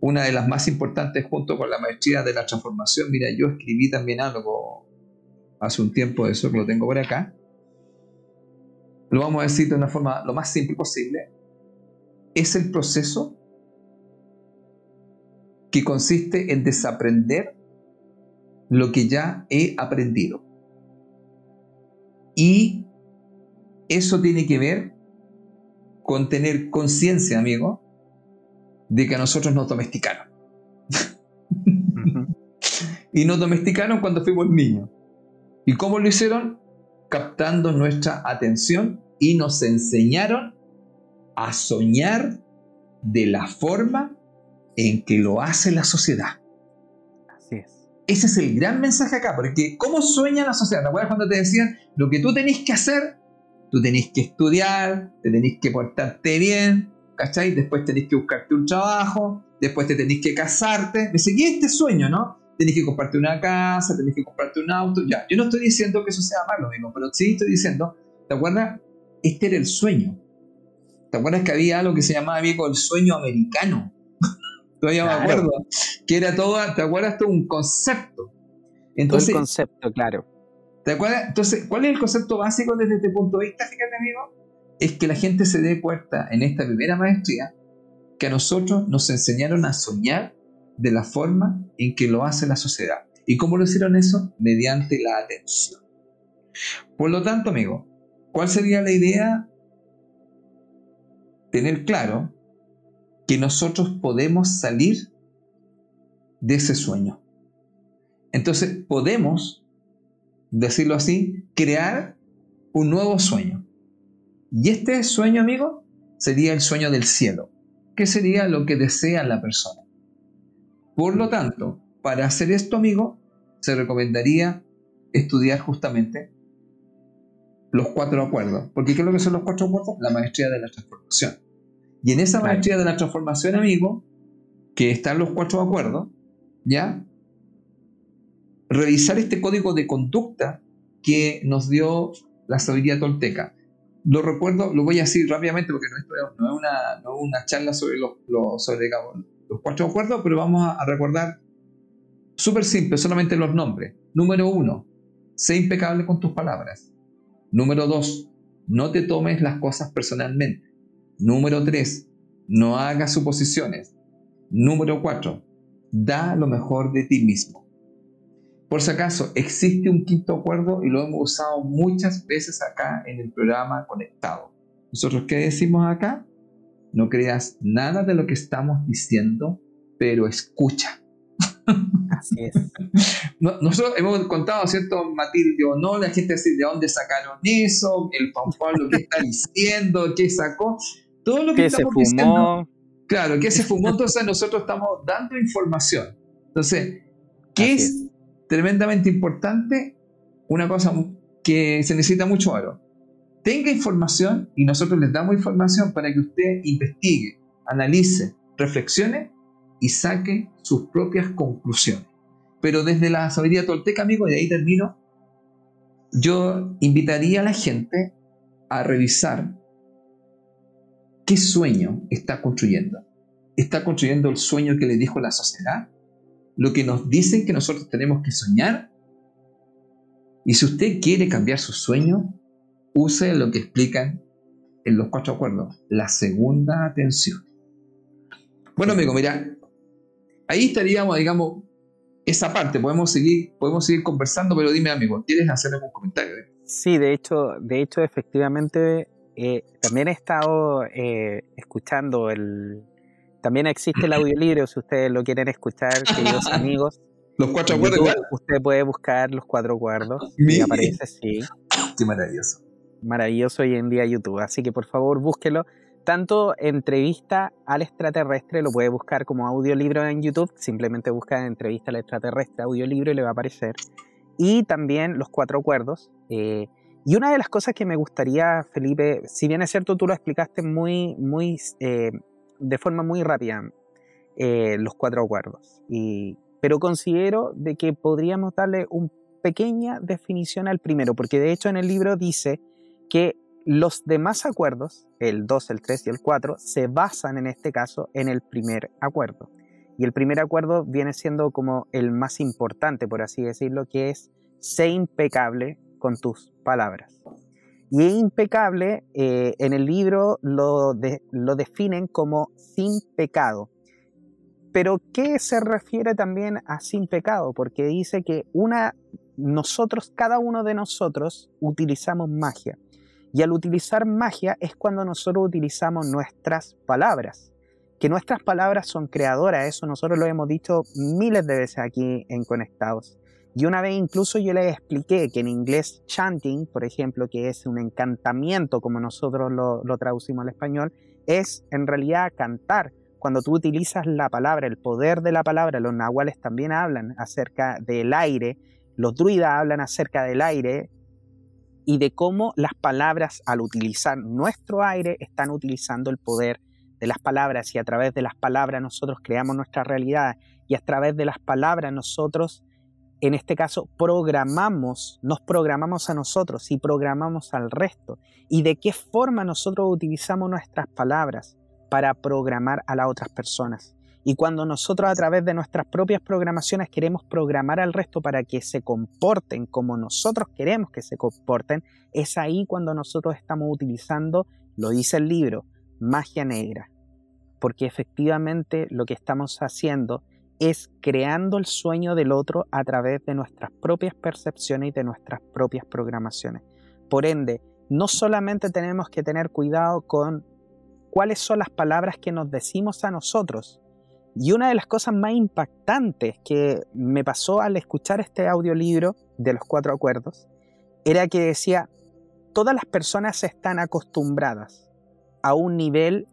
una de las más importantes junto con la maestría de la transformación. Mira, yo escribí también algo hace un tiempo de eso, lo tengo por acá. Lo vamos a decir de una forma lo más simple posible. Es el proceso que consiste en desaprender lo que ya he aprendido. Y eso tiene que ver con tener conciencia, amigo, de que a nosotros nos domesticaron. y nos domesticaron cuando fuimos niños. ¿Y cómo lo hicieron? Captando nuestra atención y nos enseñaron a soñar de la forma en que lo hace la sociedad. Así es. Ese es el gran mensaje acá, porque ¿cómo sueña la sociedad? ¿Te acuerdas cuando te decían lo que tú tenés que hacer? Tú tenés que estudiar, te tenés que portarte bien, ¿cachai? Después tenés que buscarte un trabajo, después te tenés que casarte. Me seguí este sueño, ¿no? Tenés que comprarte una casa, tenés que comprarte un auto. Ya, yo no estoy diciendo que eso sea malo, amigo, pero sí estoy diciendo, ¿te acuerdas? Este era el sueño. ¿Te acuerdas que había algo que se llamaba, amigo, el sueño americano? Todavía me acuerdo. Que era todo, ¿te acuerdas? Todo un concepto. Entonces, todo el concepto, claro. ¿Te acuerdas? Entonces, ¿cuál es el concepto básico desde este punto de vista, fíjate, amigo? Es que la gente se dé cuenta en esta primera maestría que a nosotros nos enseñaron a soñar de la forma en que lo hace la sociedad. ¿Y cómo lo hicieron eso? Mediante la atención. Por lo tanto, amigo, ¿cuál sería la idea? Tener claro que nosotros podemos salir de ese sueño. Entonces podemos, decirlo así, crear un nuevo sueño. Y este sueño, amigo, sería el sueño del cielo, que sería lo que desea la persona. Por lo tanto, para hacer esto, amigo, se recomendaría estudiar justamente los cuatro acuerdos. Porque ¿qué es lo que son los cuatro acuerdos? La maestría de la transformación. Y en esa maestría de la transformación, amigo, que están los cuatro acuerdos, ¿ya? Revisar este código de conducta que nos dio la sabiduría tolteca. Lo recuerdo, lo voy a decir rápidamente porque no, es, una, no es una, charla sobre, los, sobre los cuatro acuerdos, pero vamos a, recordar súper simple, solamente los nombres. Número uno, sé impecable con tus palabras. Número dos, no te tomes las cosas personalmente. Número 3. No hagas suposiciones. Número 4. Da lo mejor de ti mismo. Por si acaso, existe un quinto acuerdo y lo hemos usado muchas veces acá en el programa Conectado. Nosotros, ¿qué decimos acá? No creas nada de lo que estamos diciendo, pero escucha. Así es. Nosotros hemos contado, ¿cierto, Matilde? O no, la gente dice de dónde sacaron eso, el Juan que está diciendo, qué sacó todo lo que, estamos se fumó. claro, que se fumó, entonces nosotros estamos dando información. Entonces, ¿qué es, tremendamente importante? Una cosa que se necesita mucho oro. Tenga información y nosotros les damos información para que usted investigue, analice, reflexione y saque sus propias conclusiones. Pero desde la sabiduría tolteca, amigo, y ahí termino, yo invitaría a la gente a revisar ¿Qué sueño está construyendo? ¿Está construyendo el sueño que le dijo la sociedad? ¿Lo que nos dicen que nosotros tenemos que soñar? Y si usted quiere cambiar su sueño, use lo que explican en los cuatro acuerdos, la segunda atención. Bueno, amigo, mira, ahí estaríamos, digamos, esa parte, podemos seguir, podemos seguir conversando, pero dime, amigo, ¿quieres hacer algún comentario? Sí, de hecho, de hecho, efectivamente, eh, también he estado eh, escuchando el... También existe el audiolibro, si ustedes lo quieren escuchar, queridos amigos. Los cuatro acuerdos. Usted puede buscar los cuatro acuerdos. Y aparece, sí. Qué maravilloso. Maravilloso hoy en día YouTube. Así que por favor búsquelo. Tanto entrevista al extraterrestre, lo puede buscar como audiolibro en YouTube. Simplemente busca entrevista al extraterrestre, audiolibro y le va a aparecer. Y también los cuatro acuerdos. Eh, y una de las cosas que me gustaría, Felipe, si bien es cierto, tú lo explicaste muy, muy, eh, de forma muy rápida, eh, los cuatro acuerdos. Y, pero considero de que podríamos darle una pequeña definición al primero, porque de hecho en el libro dice que los demás acuerdos, el 2, el 3 y el 4, se basan en este caso en el primer acuerdo. Y el primer acuerdo viene siendo como el más importante, por así decirlo, que es sé impecable con tus palabras. Y es impecable, eh, en el libro lo, lo definen como sin pecado. Pero ¿qué se refiere también a sin pecado? Porque dice que una, nosotros, cada uno de nosotros, utilizamos magia. Y al utilizar magia es cuando nosotros utilizamos nuestras palabras. que nuestras palabras son creadoras, eso nosotros lo hemos dicho miles de veces aquí en Conectados. Y una vez incluso yo les expliqué que en inglés chanting, por ejemplo, que es un encantamiento como nosotros lo, lo traducimos al español, es en realidad cantar. Cuando tú utilizas la palabra, el poder de la palabra, los nahuales también hablan acerca del aire, los druidas hablan acerca del aire y de cómo las palabras al utilizar nuestro aire están utilizando el poder de las palabras y a través de las palabras nosotros creamos nuestra realidad y a través de las palabras nosotros, en este caso, programamos, nos programamos a nosotros y programamos al resto. ¿Y de qué forma nosotros utilizamos nuestras palabras para programar a las otras personas? Y cuando nosotros a través de nuestras propias programaciones queremos programar al resto para que se comporten como nosotros queremos que se comporten, es ahí cuando nosotros estamos utilizando, lo dice el libro, magia negra, porque efectivamente lo que estamos haciendo es creando el sueño del otro a través de nuestras propias percepciones y de nuestras propias programaciones. Por ende, no solamente tenemos que tener cuidado con cuáles son las palabras que nos decimos a nosotros, y una de las cosas más impactantes que me pasó al escuchar este audiolibro de los cuatro acuerdos era que decía, todas las personas están acostumbradas a un nivel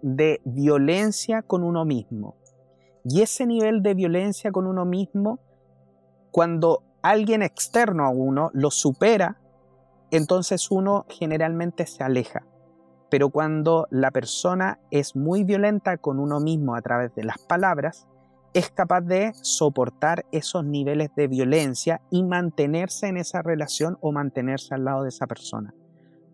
de violencia con uno mismo. Y ese nivel de violencia con uno mismo, cuando alguien externo a uno lo supera, entonces uno generalmente se aleja. Pero cuando la persona es muy violenta con uno mismo a través de las palabras, es capaz de soportar esos niveles de violencia y mantenerse en esa relación o mantenerse al lado de esa persona.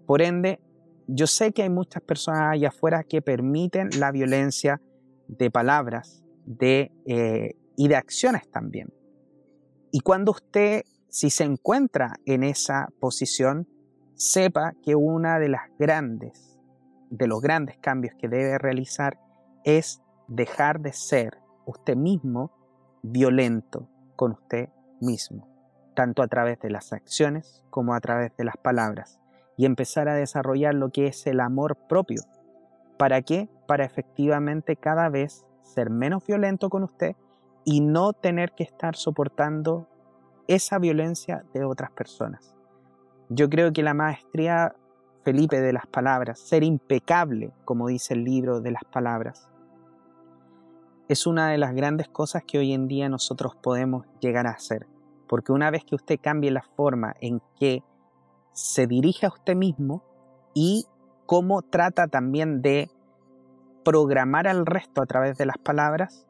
Por ende, yo sé que hay muchas personas allá afuera que permiten la violencia de palabras de, eh, y de acciones también. Y cuando usted, si se encuentra en esa posición, sepa que una de las grandes, de los grandes cambios que debe realizar es dejar de ser usted mismo violento con usted mismo, tanto a través de las acciones como a través de las palabras y empezar a desarrollar lo que es el amor propio. ¿Para qué? Para efectivamente cada vez ser menos violento con usted y no tener que estar soportando esa violencia de otras personas. Yo creo que la maestría, Felipe, de las palabras, ser impecable, como dice el libro de las palabras, es una de las grandes cosas que hoy en día nosotros podemos llegar a hacer. Porque una vez que usted cambie la forma en que se dirige a usted mismo y cómo trata también de programar al resto a través de las palabras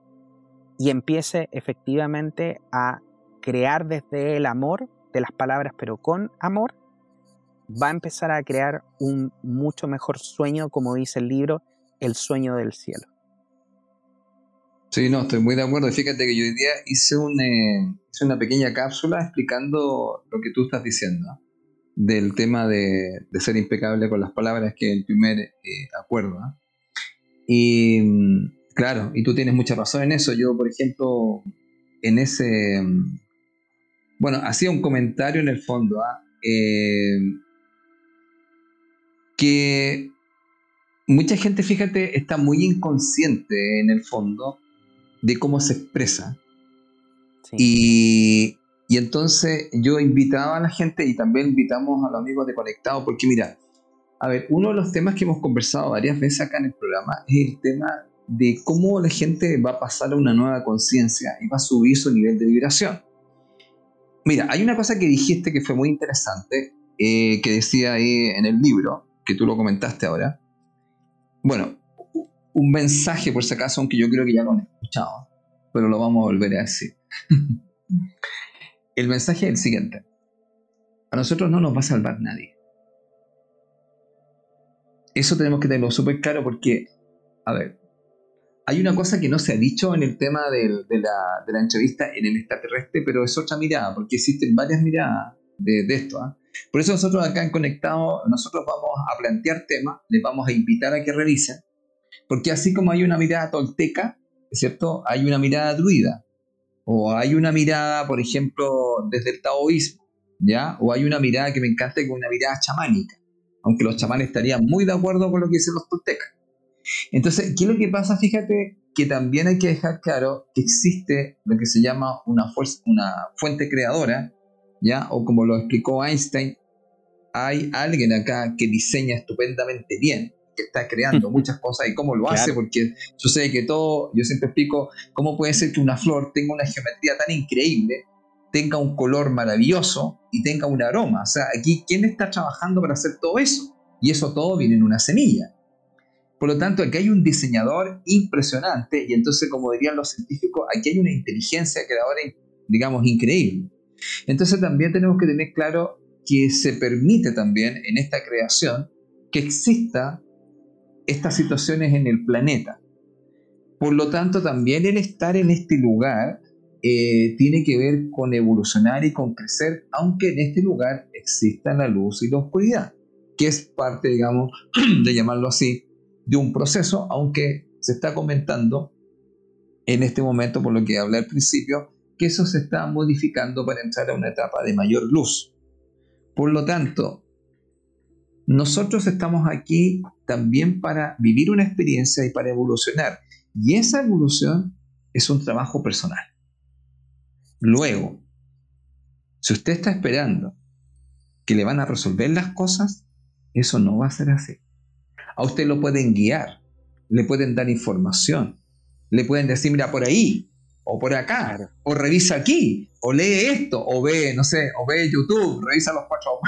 y empiece efectivamente a crear desde el amor de las palabras, pero con amor, va a empezar a crear un mucho mejor sueño, como dice el libro, el sueño del cielo. Sí, no, estoy muy de acuerdo. Fíjate que yo hoy día hice, eh, hice una pequeña cápsula explicando lo que tú estás diciendo del tema de, ser impecable con las palabras, que es el primer eh, acuerdo. ¿ah? Y mm, claro, y tú tienes mucha razón en eso. Yo, por ejemplo, en ese... Mm, bueno, hacía un comentario en el fondo, ¿ah? eh, que mucha gente, fíjate, está muy inconsciente en el fondo de cómo se expresa. Y, y entonces yo invitaba a la gente y también invitamos a los amigos de Conectado, porque mira, a ver, uno de los temas que hemos conversado varias veces acá en el programa es el tema de cómo la gente va a pasar a una nueva conciencia y va a subir su nivel de vibración. Mira, hay una cosa que dijiste que fue muy interesante, eh, que decía ahí en el libro, que tú lo comentaste ahora. Bueno, un mensaje por si acaso, aunque yo creo que ya lo han escuchado, pero lo vamos a volver a decir. El mensaje es el siguiente. A nosotros no nos va a salvar nadie. Eso tenemos que tenerlo súper claro porque, a ver, hay una cosa que no se ha dicho en el tema de, la, entrevista en el extraterrestre, pero es otra mirada, porque existen varias miradas de, esto. ¿ah? Por eso nosotros acá en Conectado, nosotros vamos a plantear temas, les vamos a invitar a que revisen, porque así como hay una mirada tolteca, ¿cierto? Hay una mirada druida, o hay una mirada, por ejemplo, desde el taoísmo, ¿ya? O hay una mirada que me encanta, que es una mirada chamánica, aunque los chamanes estarían muy de acuerdo con lo que dicen los toltecas. Entonces, ¿qué es lo que pasa? Fíjate que también hay que dejar claro que existe lo que se llama una, fuerza, una fuente creadora, ¿ya? O como lo explicó Einstein, hay alguien acá que diseña estupendamente bien, que está creando muchas cosas y cómo lo hace, porque yo sé que todo, yo siempre explico cómo puede ser que una flor tenga una geometría tan increíble, tenga un color maravilloso y tenga un aroma. O sea, aquí, ¿quién está trabajando para hacer todo eso? Y eso todo viene en una semilla. Por lo tanto, aquí hay un diseñador impresionante y entonces, como dirían los científicos, aquí hay una inteligencia creadora, digamos, increíble. Entonces también tenemos que tener claro que se permite también en esta creación que exista estas situaciones en el planeta. Por lo tanto, también el estar en este lugar eh, tiene que ver con evolucionar y con crecer, aunque en este lugar exista la luz y la oscuridad, que es parte, digamos, de llamarlo así, de un proceso, aunque se está comentando en este momento, por lo que hablé al principio, que eso se está modificando para entrar a una etapa de mayor luz. Por lo tanto, nosotros estamos aquí también para vivir una experiencia y para evolucionar. Y esa evolución es un trabajo personal. Luego, si usted está esperando que le van a resolver las cosas, eso no va a ser así. A usted lo pueden guiar, le pueden dar información, le pueden decir, mira, por ahí, o por acá, o revisa aquí, o lee esto, o ve, no sé, o ve YouTube, revisa los cuatro.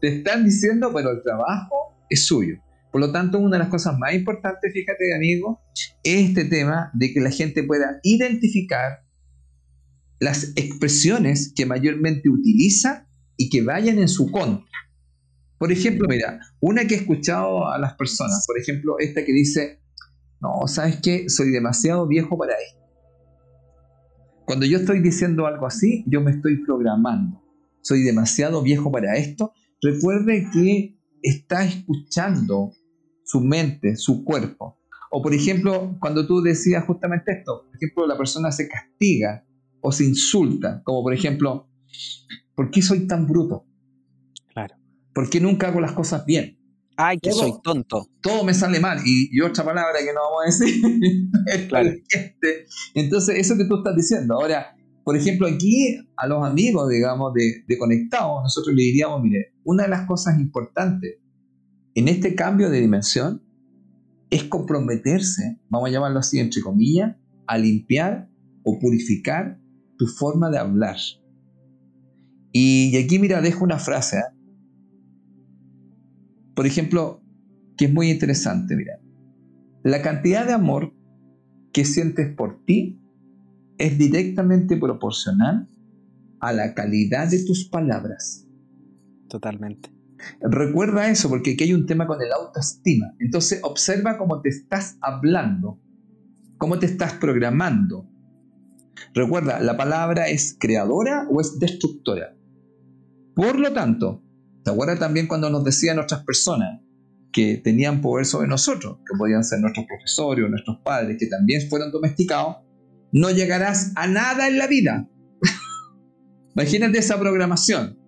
Te están diciendo, pero el trabajo es suyo. Por lo tanto, una de las cosas más importantes, fíjate, amigo, es este tema de que la gente pueda identificar las expresiones que mayormente utiliza y que vayan en su contra. Por ejemplo, mira, una que he escuchado a las personas, por ejemplo, esta que dice, no, ¿sabes qué? Soy demasiado viejo para esto. Cuando yo estoy diciendo algo así, yo me estoy programando. Soy demasiado viejo para esto. Recuerde que está escuchando su mente, su cuerpo. O por ejemplo, cuando tú decías justamente esto, por ejemplo, la persona se castiga o se insulta, como por ejemplo, ¿por qué soy tan bruto? ¿Por qué nunca hago las cosas bien? Ay, que soy tonto. Todo me sale mal. Y, otra palabra que no vamos a decir. claro. Entonces, eso que tú estás diciendo. Ahora, por ejemplo, aquí a los amigos, digamos, de, de Conectados, nosotros le diríamos, mire, una de las cosas importantes en este cambio de dimensión es comprometerse, vamos a llamarlo así, entre comillas, a limpiar o purificar tu forma de hablar. Y, aquí, mira, dejo una frase. ¿eh? Por ejemplo, que es muy interesante, mira. La cantidad de amor que sientes por ti es directamente proporcional a la calidad de tus palabras. Totalmente. Recuerda eso, porque aquí hay un tema con el autoestima. Entonces, observa cómo te estás hablando, cómo te estás programando. Recuerda, la palabra es creadora o es destructora. Por lo tanto, ¿Te acuerdas también cuando nos decían otras personas que tenían poder sobre nosotros, que podían ser nuestros profesores o nuestros padres, que también fueron domesticados? No llegarás a nada en la vida. Imagínate esa programación.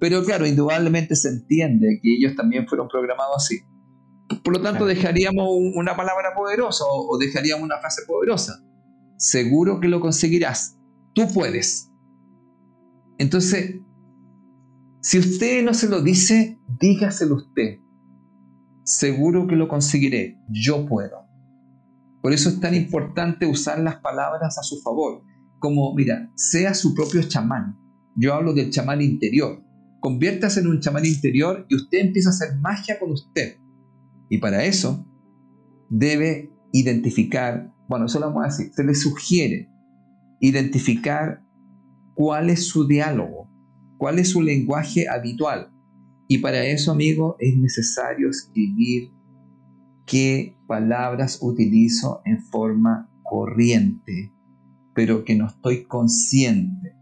Pero claro, indudablemente se entiende que ellos también fueron programados así. Por lo tanto, dejaríamos una palabra poderosa o dejaríamos una frase poderosa. Seguro que lo conseguirás. Tú puedes. Entonces, si usted no se lo dice, dígaselo usted. Seguro que lo conseguiré. Yo puedo. Por eso es tan importante usar las palabras a su favor. Como, mira, sea su propio chamán. Yo hablo del chamán interior. Conviértase en un chamán interior y usted empieza a hacer magia con usted. Y para eso debe identificar, bueno, eso lo vamos a decir, se le sugiere identificar cuál es su diálogo, cuál es su lenguaje habitual. Y para eso, amigo, es necesario escribir qué palabras utilizo en forma corriente, pero que no estoy consciente.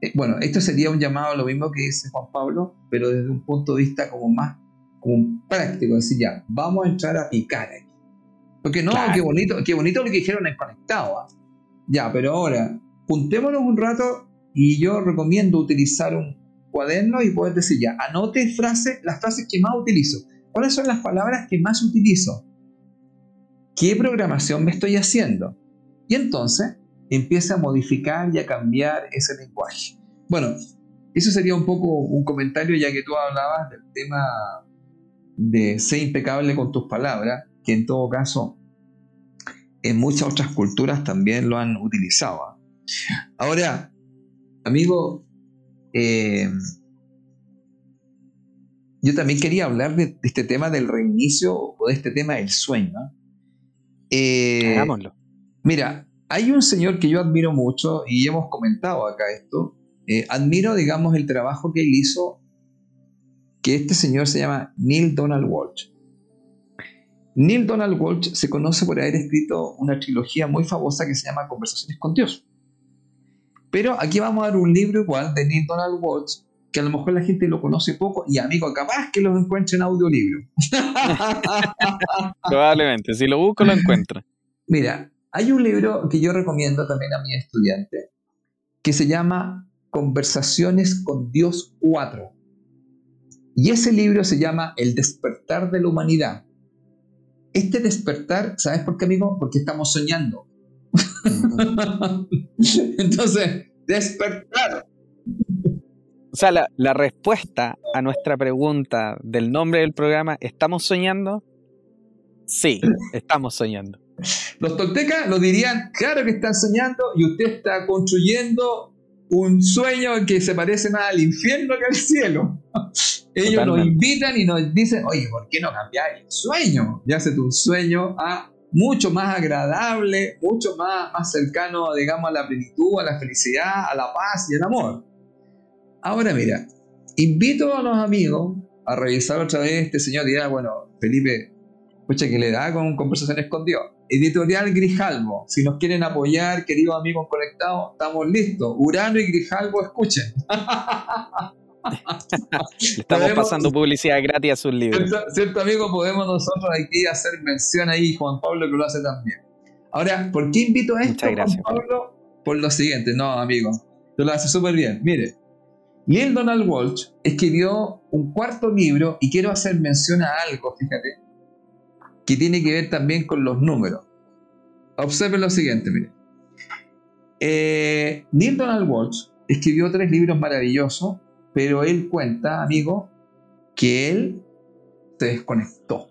Eh, bueno, esto sería un llamado a lo mismo que dice Juan Pablo, pero desde un punto de vista como más como práctico, decir ya, vamos a entrar a picar aquí. Porque no, qué bonito, qué bonito lo que dijeron en conectado. ¿ah? Ya, pero ahora, juntémonos un rato y yo recomiendo utilizar un cuaderno y poder decir ya, anote frases, las frases que más utilizo. ¿Cuáles son las palabras que más utilizo? ¿qué programación me estoy haciendo? Y entonces empieza a modificar y a cambiar ese lenguaje. Bueno, eso sería un poco un comentario ya que tú hablabas del tema de ser impecable con tus palabras, que en todo caso en muchas otras culturas también lo han utilizado. Ahora, amigo, eh, yo también quería hablar de, este tema del reinicio o de este tema del sueño. Eh, Mira, hay un señor que yo admiro mucho y hemos comentado acá esto. Eh, admiro, digamos, el trabajo que él hizo, que este señor se llama Neil Donald Walsh. Neil Donald Walsh se conoce por haber escrito una trilogía muy famosa que se llama Conversaciones con Dios. Pero aquí vamos a dar un libro igual de Neil Donald Walsh que a lo mejor la gente lo conoce poco y amigo, capaz que lo encuentre en audiolibro. Probablemente, si lo busco lo encuentra. Mira, hay un libro que yo recomiendo también a mi estudiante que se llama Conversaciones con Dios 4. Y ese libro se llama El despertar de la humanidad. Este despertar, ¿sabes por qué, amigo? Porque estamos soñando. Entonces, despertar. O sea, la, respuesta a nuestra pregunta del nombre del programa, ¿estamos soñando? Sí, estamos soñando. Los toltecas lo dirían, claro que están soñando y usted está construyendo un sueño que se parece más al infierno que al cielo. Ellos nos invitan y nos dicen, oye, ¿por qué no cambiar el sueño? Y hace tu sueño a mucho más agradable, mucho más, más cercano, digamos, a la plenitud, a la felicidad, a la paz y al amor. Ahora mira, invito a los amigos a revisar otra vez este señor dirá, bueno, Felipe, escucha que le da con conversaciones con Dios. Editorial Grijalvo, si nos quieren apoyar, queridos amigos conectados, estamos listos. Urano y Grijalvo, escuchen. estamos pasando publicidad gratis a sus libros. ¿Cierto, amigo? Podemos nosotros aquí hacer mención ahí, Juan Pablo que lo hace también. Ahora, ¿por qué invito a esto, Juan Pablo? Por lo siguiente, no, amigo, tú lo haces súper bien. Mire, Neil Donald Walsh escribió un cuarto libro y quiero hacer mención a algo, fíjate, que tiene que ver también con los números. Observen lo siguiente, mire. Eh, Neil Donald Walsh escribió tres libros maravillosos, pero él cuenta, amigo, que él se desconectó.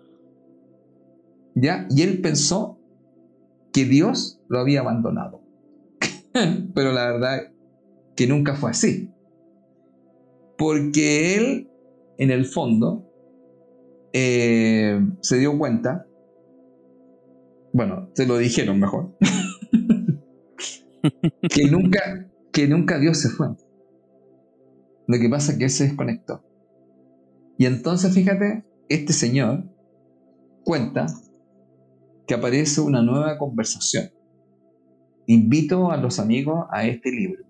¿Ya? Y él pensó que Dios lo había abandonado. pero la verdad que nunca fue así. Porque él, en el fondo, eh, se dio cuenta, bueno, se lo dijeron mejor, que, nunca, que nunca Dios se fue. Lo que pasa es que él se desconectó. Y entonces, fíjate, este señor cuenta que aparece una nueva conversación. Invito a los amigos a este libro.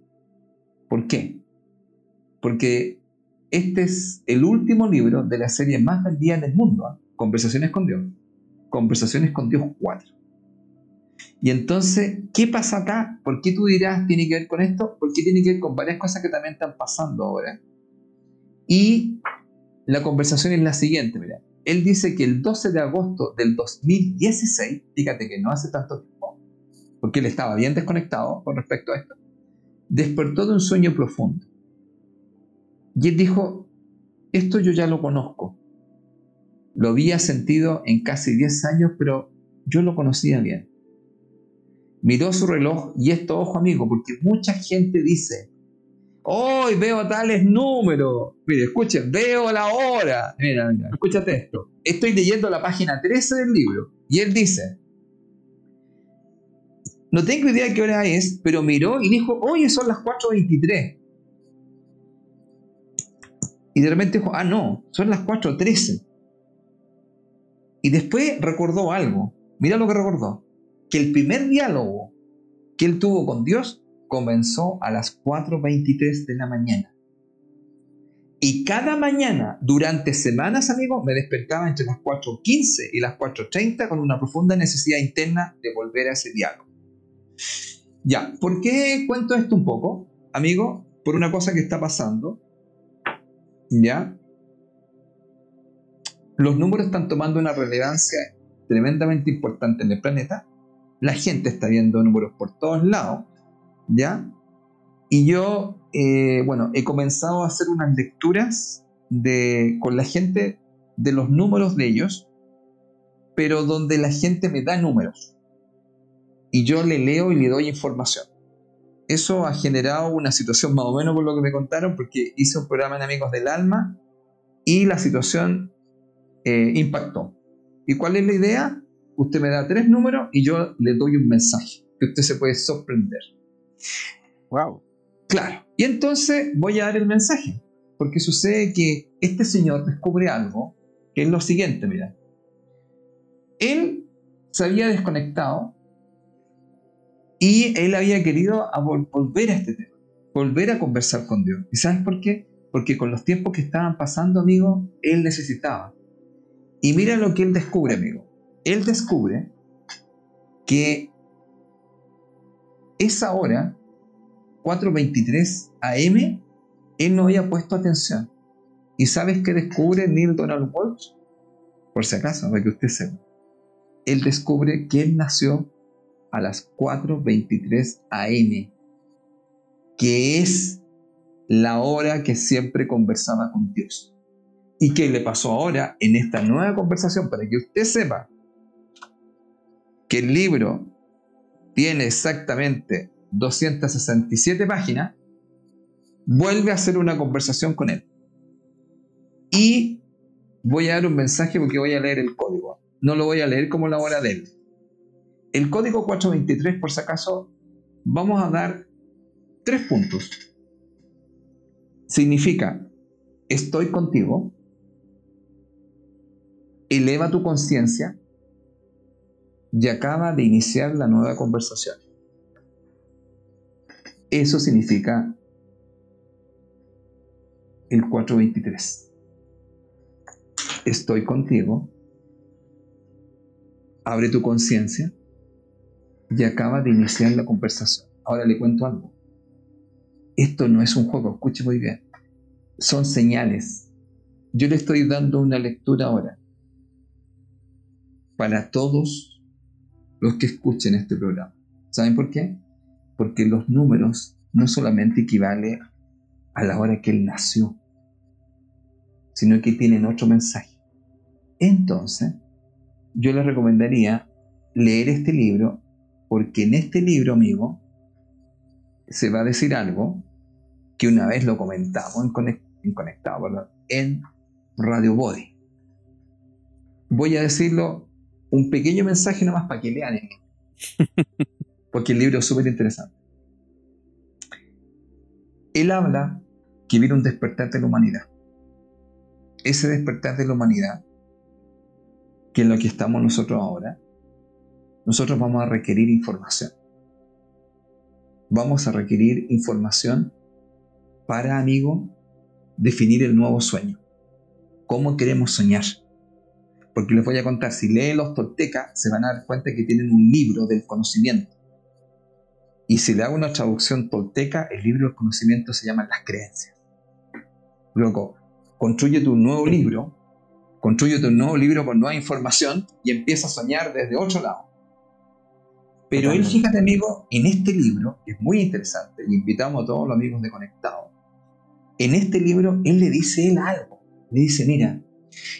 ¿Por qué? Porque este es el último libro de la serie más vendida en el mundo, ¿ah? Conversaciones con Dios. Conversaciones con Dios 4. Y entonces, ¿qué pasa acá? ¿Por qué tú dirás tiene que ver con esto? Porque tiene que ver con varias cosas que también están pasando ahora. Y la conversación es la siguiente, mira. Él dice que el 12 de agosto del 2016, fíjate que no hace tanto tiempo, porque él estaba bien desconectado con respecto a esto, despertó de un sueño profundo. Y él dijo, esto yo ya lo conozco. Lo había sentido en casi 10 años, pero yo lo conocía bien. Miró su reloj y esto, ojo amigo, porque mucha gente dice, hoy veo tales números. Mire, escuchen, veo la hora. Mira, mira, escúchate esto. Estoy leyendo la página 13 del libro y él dice, no tengo idea de qué hora es, pero miró y dijo, oye, son las 4.23. Y de repente dijo, ah, no, son las 4.13. Y después recordó algo. Mira lo que recordó. Que el primer diálogo que él tuvo con Dios comenzó a las 4.23 de la mañana. Y cada mañana, durante semanas, amigos, me despertaba entre las 4.15 y las 4.30 con una profunda necesidad interna de volver a ese diálogo. Ya, ¿por qué cuento esto un poco, amigo? Por una cosa que está pasando ¿Ya? Los números están tomando una relevancia tremendamente importante en el planeta. La gente está viendo números por todos lados, ¿ya? Y yo, eh, bueno, he comenzado a hacer unas lecturas de, con la gente de los números de ellos, pero donde la gente me da números. Y yo le leo y le doy información. Eso ha generado una situación más o menos por lo que me contaron, porque hice un programa en Amigos del Alma y la situación eh, impactó. ¿Y cuál es la idea? Usted me da tres números y yo le doy un mensaje que usted se puede sorprender. Wow. Claro. Y entonces voy a dar el mensaje, porque sucede que este señor descubre algo que es lo siguiente, mira. Él se había desconectado y él había querido volver a este tema, volver a conversar con Dios. ¿Y sabes por qué? Porque con los tiempos que estaban pasando, amigo, él necesitaba. Y mira lo que él descubre, amigo. Él descubre que esa hora, 4.23 AM, él no había puesto atención. ¿Y sabes qué descubre Neil Donald Walsh? Por si acaso, para que usted sepa. Él descubre que él nació a las 4.23 am, que es la hora que siempre conversaba con Dios. ¿Y qué le pasó ahora en esta nueva conversación? Para que usted sepa que el libro tiene exactamente 267 páginas, vuelve a hacer una conversación con él. Y voy a dar un mensaje porque voy a leer el código. No lo voy a leer como la hora de él. El código 423, por si acaso, vamos a dar tres puntos. Significa, estoy contigo, eleva tu conciencia y acaba de iniciar la nueva conversación. Eso significa el 423. Estoy contigo, abre tu conciencia y acaba de iniciar la conversación. Ahora le cuento algo. Esto no es un juego, escuche muy bien. Son señales. Yo le estoy dando una lectura ahora para todos los que escuchen este programa. ¿Saben por qué? Porque los números no solamente equivalen a la hora que él nació, sino que tienen otro mensaje. Entonces, yo les recomendaría leer este libro porque en este libro, amigo, se va a decir algo que una vez lo comentamos en, Conectado, en Radio Body. Voy a decirlo un pequeño mensaje nomás para que lean, porque el libro es súper interesante. Él habla que viene un despertar de la humanidad. Ese despertar de la humanidad, que es lo que estamos nosotros ahora, nosotros vamos a requerir información. Vamos a requerir información para, amigo, definir el nuevo sueño. ¿Cómo queremos soñar? Porque les voy a contar, si leen los toltecas, se van a dar cuenta que tienen un libro del conocimiento. Y si le hago una traducción tolteca, el libro del conocimiento se llama Las creencias. Luego, construye tu nuevo libro, construye tu nuevo libro con nueva información y empieza a soñar desde otro lado. Pero él, fíjate amigo, en este libro, que es muy interesante, y invitamos a todos los amigos de Conectado, en este libro él le dice él algo, le dice, mira,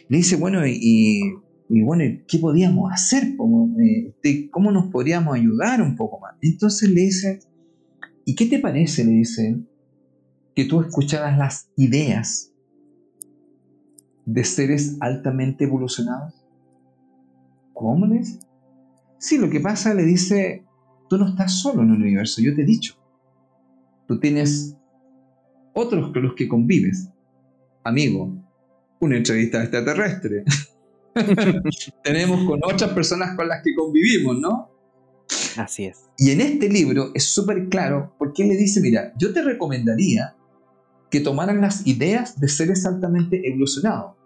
le dice, bueno, y, bueno, ¿qué podíamos hacer? ¿Cómo, eh, ¿Cómo nos podríamos ayudar un poco más? Entonces le dice, ¿y qué te parece? Le dice él, que tú escucharas las ideas de seres altamente evolucionados. ¿Cómo le dice? Sí, lo que pasa le dice, tú no estás solo en el universo, yo te he dicho. Tú tienes otros con los que convives. Amigo, una entrevista extraterrestre. Tenemos con otras personas con las que convivimos, ¿no? Así es. Y en este libro es súper claro porque él le dice, mira, yo te recomendaría que tomaran las ideas de seres altamente evolucionados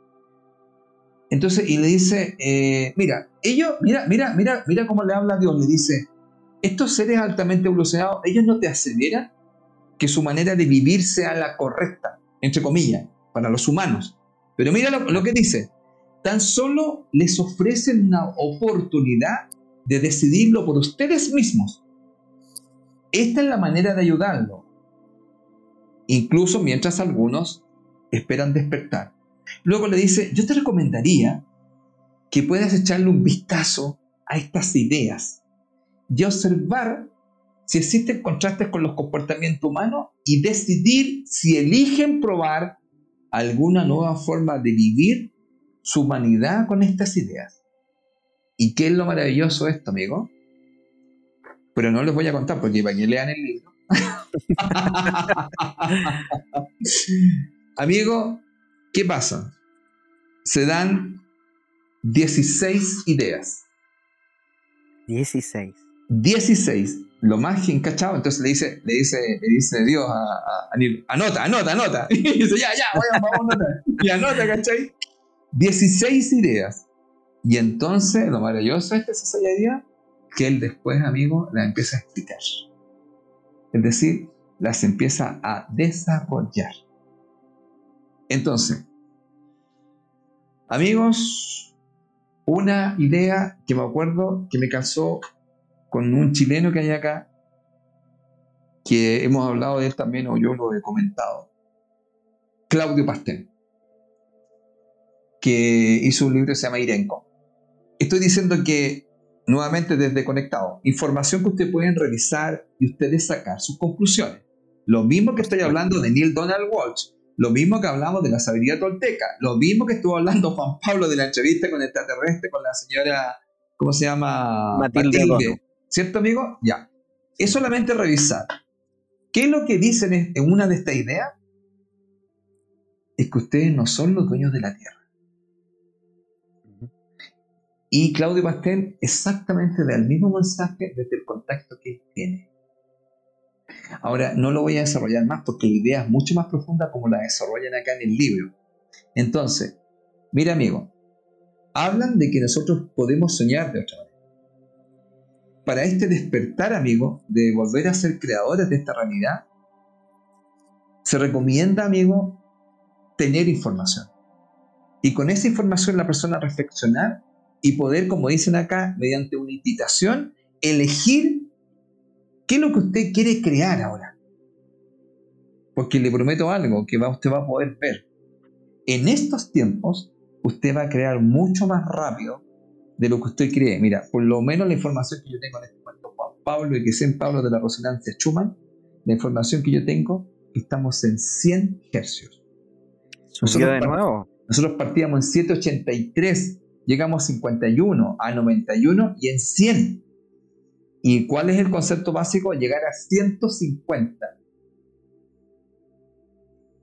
entonces, y le dice, eh, mira, ellos, mira, mira, mira, mira cómo le habla Dios, le dice, estos seres altamente evolucionados, ellos no te aseveran que su manera de vivir sea la correcta, entre comillas, para los humanos. Pero mira lo, que dice, tan solo les ofrecen una oportunidad de decidirlo por ustedes mismos. Esta es la manera de ayudarlo, incluso mientras algunos esperan despertar. Luego le dice, yo te recomendaría que puedas echarle un vistazo a estas ideas y observar si existen contrastes con los comportamientos humanos y decidir si eligen probar alguna nueva forma de vivir su humanidad con estas ideas. ¿Y qué es lo maravilloso de esto, amigo? Pero no les voy a contar porque para que lean el libro. amigo, ¿qué pasa? Se dan 16 ideas. 16. 16. Lo más encachado, entonces le dice, le dice, le dice Dios a, a, anota, anota, anota. Y dice, ya, ya, voy a, vamos a anotar. Y anota, ¿cachai? 16 ideas. Y entonces, lo maravilloso es que esa idea que él después, amigo, la empieza a explicar. Es decir, las empieza a desarrollar. Entonces, amigos, una idea que me acuerdo que me casó con un chileno que hay acá, que hemos hablado de él también, o yo lo he comentado, Claudio Pastel, que hizo un libro que se llama Irenco. Estoy diciendo que, nuevamente desde Conectado, información que ustedes pueden revisar y ustedes sacar sus conclusiones. Lo mismo que estoy hablando de Neil Donald Walsh, lo mismo que hablamos de la sabiduría tolteca, lo mismo que estuvo hablando Juan Pablo de la entrevista con el extraterrestre con la señora, ¿cómo se llama? Matilde. ¿Cierto, amigo? Ya. Es solamente revisar. ¿Qué es lo que dicen en una de estas ideas? Es que ustedes no son los dueños de la tierra. Y Claudio Pastel exactamente da el mismo mensaje desde el contacto que tiene. Ahora, no lo voy a desarrollar más porque la idea es mucho más profunda como la desarrollan acá en el libro. Entonces, mira amigo, hablan de que nosotros podemos soñar de otra manera. Para este despertar, amigo, de volver a ser creadores de esta realidad, se recomienda, amigo, tener información. Y con esa información la persona reflexionar y poder, como dicen acá, mediante una invitación, elegir qué es lo que usted quiere crear ahora. Porque le prometo algo que va, usted va a poder ver. En estos tiempos, usted va a crear mucho más rápido de lo que usted cree. Mira, por lo menos la información que yo tengo en este momento, Juan Pablo y que sé en Pablo de la resonancia Schumann, la información que yo tengo, estamos en 100 hercios. Nosotros, de nuevo? nosotros partíamos en 783 llegamos a 51, a 91 y en 100. ¿Y cuál es el concepto básico? Llegar a 150.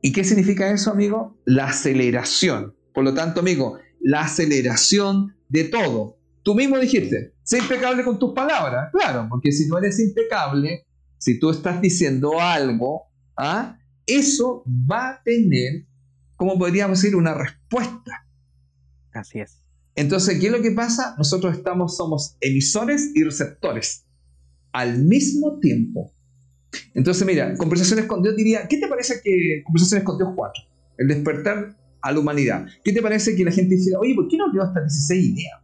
¿Y qué significa eso, amigo? La aceleración. Por lo tanto, amigo, la aceleración de todo. Tú mismo dijiste, sé impecable con tus palabras. Claro, porque si no eres impecable, si tú estás diciendo algo, ¿ah? eso va a tener, como podríamos decir, una respuesta. Así es. Entonces, ¿qué es lo que pasa? Nosotros estamos, somos emisores y receptores al mismo tiempo. Entonces, mira, Conversaciones con Dios diría, ¿qué te parece que Conversaciones con Dios 4? El despertar a la humanidad. ¿Qué te parece que la gente dice, oye, ¿por qué no dio hasta 16 ideas?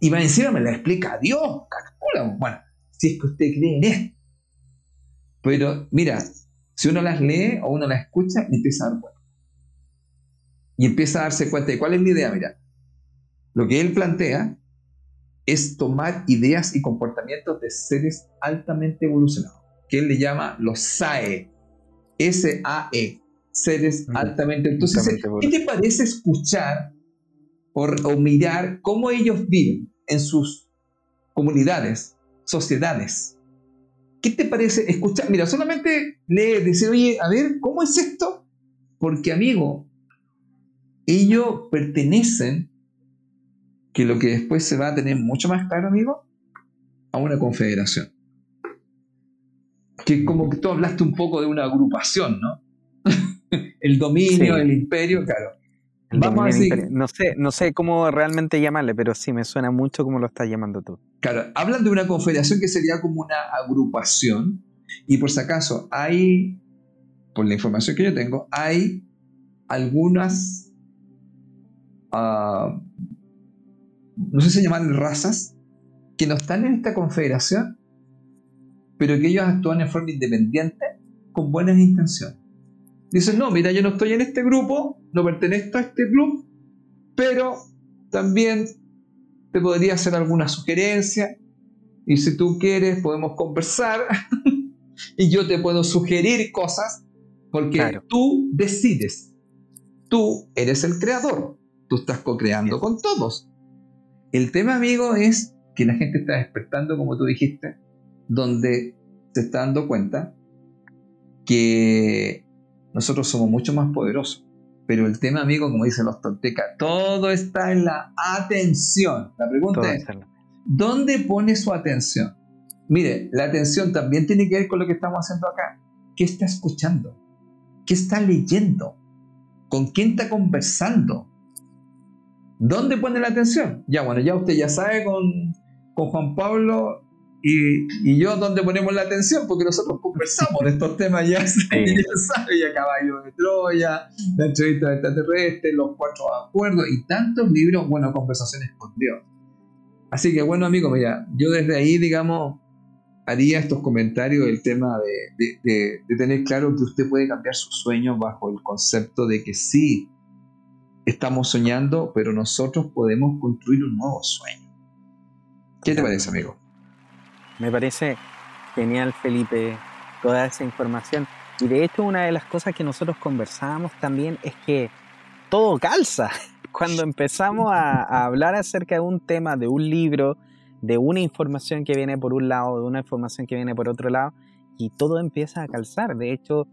Y va encima me la explica Dios, calcula. Bueno, si es que usted cree en esto. Pero mira, si uno las lee o uno las escucha, empieza a dar cuenta. Y empieza a darse cuenta de cuál es la idea. Mira, lo que él plantea es tomar ideas y comportamientos de seres altamente evolucionados, que él le llama los SAE, S-A-E, seres altamente. Entonces, ¿qué te parece escuchar o, o, mirar cómo ellos viven en sus comunidades, sociedades? ¿Qué te parece escuchar? Mira, solamente lee, decir, oye, a ver, ¿cómo es esto? Porque, amigo, ellos pertenecen que lo que después se va a tener mucho más claro, amigo, a una confederación. Que como que tú hablaste un poco de una agrupación, ¿no? el dominio, el imperio, claro. Vamos a decir, no sé, no sé cómo realmente llamarle, pero sí me suena mucho como lo estás llamando tú. Claro, hablan de una confederación que sería como una agrupación. Y por si acaso, hay, por la información que yo tengo, hay algunas ah, no sé si llaman razas, que no están en esta confederación, pero que ellos actúan en forma independiente con buenas intenciones. Dicen, no, mira, yo no estoy en este grupo, no pertenezco a este club, pero también te podría hacer alguna sugerencia y si tú quieres podemos conversar y yo te puedo sugerir cosas porque tú decides. Tú eres el creador. Tú estás co-creando con todos. El tema, amigo, es que la gente está despertando, como tú dijiste, donde se está dando cuenta que nosotros somos mucho más poderosos. Pero el tema, amigo, como dicen los toltecas, todo está en la atención. La pregunta es, ¿dónde pone su atención? Mire, la atención también tiene que ver con lo que estamos haciendo acá. ¿Qué está escuchando? ¿Qué está leyendo? ¿Con quién está conversando? ¿Dónde pone la atención? Ya, bueno, ya usted ya sabe con, con Juan Pablo y, yo dónde ponemos la atención, porque nosotros conversamos de estos temas ya, sí. ya sabe, ya Caballo de Troya, la entrevista extraterrestre, los cuatro acuerdos y tantos libros, bueno, conversaciones con Dios. Así que bueno, amigo, mira, yo desde ahí, digamos, haría estos comentarios del tema de, tener claro que usted puede cambiar sus sueños bajo el concepto de que sí, estamos soñando, pero nosotros podemos construir un nuevo sueño. ¿Qué te parece, amigo? Me parece genial, Felipe, toda esa información. Y de hecho, una de las cosas que nosotros conversábamos también es que todo calza. Cuando empezamos a hablar acerca de un tema, de un libro, de una información que viene por un lado, de una información que viene por otro lado, y todo empieza a calzar. De hecho,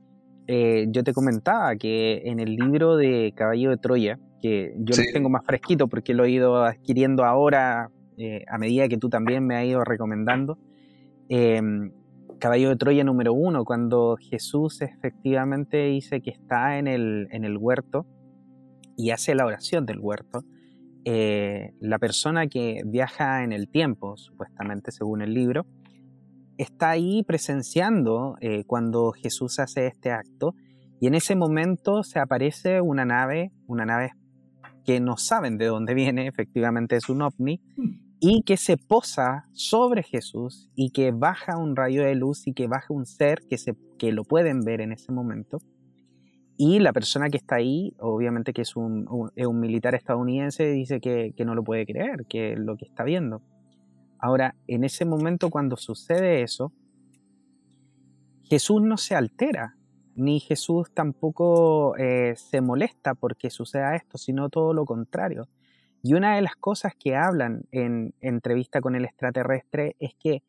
eh, yo te comentaba que en el libro de Caballo de Troya, que yo lo tengo más fresquito porque lo he ido adquiriendo ahora eh, a medida que tú también me has ido recomendando, em, Caballo de Troya número uno, cuando Jesús efectivamente dice que está en el, en el huerto y hace la oración del huerto, eh, la persona que viaja en el tiempo, supuestamente según el libro, está ahí presenciando eh, cuando Jesús hace este acto y en ese momento se aparece una nave, una nave que no saben de dónde viene, efectivamente es un ovni, y que se posa sobre Jesús y que baja un rayo de luz y que baja un ser que, se, que lo pueden ver en ese momento y la persona que está ahí, obviamente que es un, militar estadounidense, dice que, no lo puede creer, que lo que está viendo. Ahora, en ese momento cuando sucede eso, Jesús no se altera, ni Jesús tampoco eh, se molesta porque suceda esto, sino todo lo contrario. Y una de las cosas que hablan en entrevista con el extraterrestre es que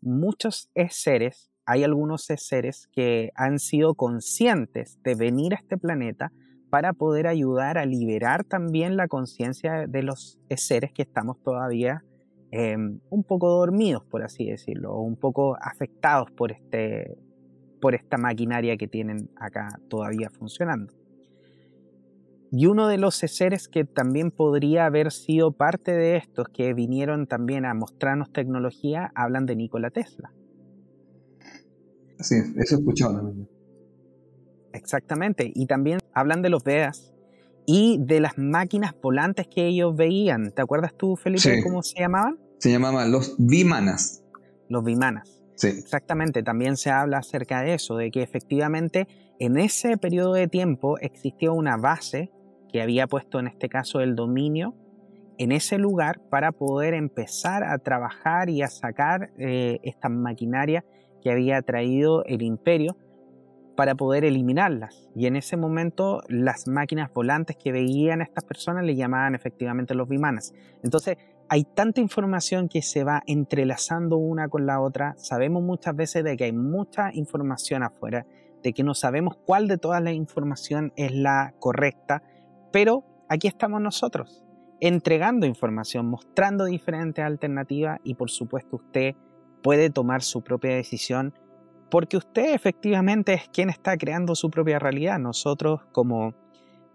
muchos seres hay algunos seres que han sido conscientes de venir a este planeta para poder ayudar a liberar también la conciencia de los seres que estamos todavía em, un poco dormidos, por así decirlo, o un poco afectados por, este, por esta maquinaria que tienen acá todavía funcionando. Y uno de los seres que también podría haber sido parte de estos, que vinieron también a mostrarnos tecnología, hablan de Nikola Tesla. Sí, eso he escuchado también. Exactamente, y también hablan de los Vedas y de las máquinas volantes que ellos veían. ¿Te acuerdas tú, Felipe, cómo se llamaban? Se llamaban los Vimanas. Los Vimanas. Sí. Exactamente, también se habla acerca de eso, de que efectivamente en ese periodo de tiempo existía una base que había puesto en este caso el dominio en ese lugar para poder empezar a trabajar y a sacar eh, estas maquinarias que había traído el imperio para poder eliminarlas. Y en ese momento las máquinas volantes que veían a estas personas le llamaban efectivamente los vimanas. Entonces hay tanta información que se va entrelazando una con la otra. Sabemos muchas veces de que hay mucha información afuera, de que no sabemos cuál de toda la información es la correcta, pero aquí estamos nosotros, entregando información, mostrando diferentes alternativas y por supuesto usted puede tomar su propia decisión porque usted efectivamente es quien está creando su propia realidad. Nosotros como,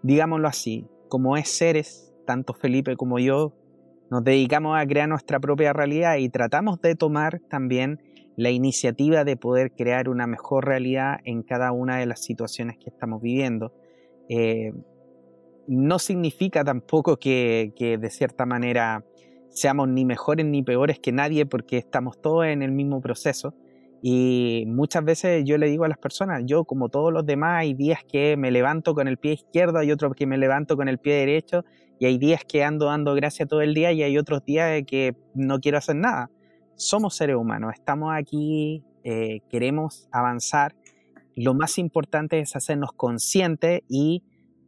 digámoslo así, como es seres, tanto Felipe como yo, nos dedicamos a crear nuestra propia realidad y tratamos de tomar también la iniciativa de poder crear una mejor realidad en cada una de las situaciones que estamos viviendo. Eh, no significa tampoco que, que de cierta manera seamos ni mejores ni peores que nadie porque estamos todos en el mismo proceso. Y muchas veces yo le digo a las personas, yo como todos los demás, hay días que me levanto con el pie izquierdo, hay otros que me levanto con el pie derecho, y hay días que ando dando gracia todo el día y hay otros días que no quiero hacer nada. Somos seres humanos, estamos aquí, eh, queremos avanzar. Lo más importante es hacernos conscientes y,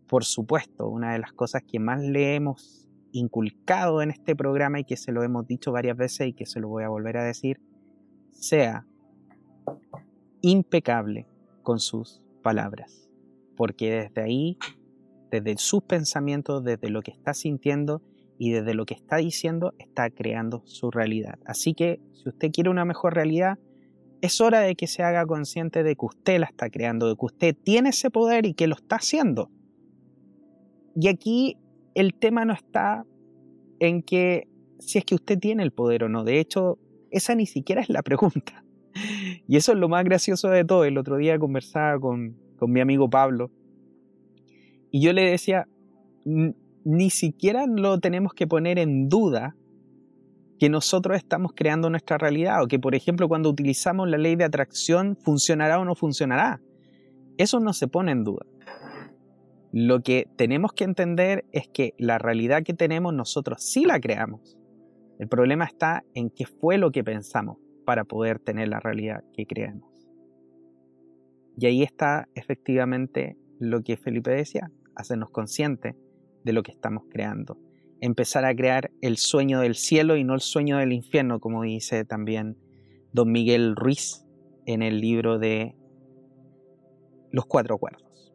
por supuesto, una de las cosas que más le hemos inculcado en este programa y que se lo hemos dicho varias veces y que se lo voy a volver a decir, sea impecable con sus palabras, porque desde ahí, desde sus pensamientos, desde lo que está sintiendo y desde lo que está diciendo, está creando su realidad. Así que si usted quiere una mejor realidad, es hora de que se haga consciente de que usted la está creando, de que usted tiene ese poder y que lo está haciendo. Y aquí el tema no está en que si es que usted tiene el poder o no. De hecho, esa ni siquiera es la pregunta. Y eso es lo más gracioso de todo. El otro día conversaba con, mi amigo Pablo y yo le decía, ni siquiera lo tenemos que poner en duda que nosotros estamos creando nuestra realidad o que, por ejemplo, cuando utilizamos la ley de atracción, funcionará o no funcionará. Eso no se pone en duda. Lo que tenemos que entender es que la realidad que tenemos nosotros sí la creamos. El problema está en qué fue lo que pensamos para poder tener la realidad que creemos. Y ahí está efectivamente lo que Felipe decía, hacernos conscientes de lo que estamos creando. Empezar a crear el sueño del cielo y no el sueño del infierno, como dice también don Miguel Ruiz en el libro de Los Cuatro Cuerdos.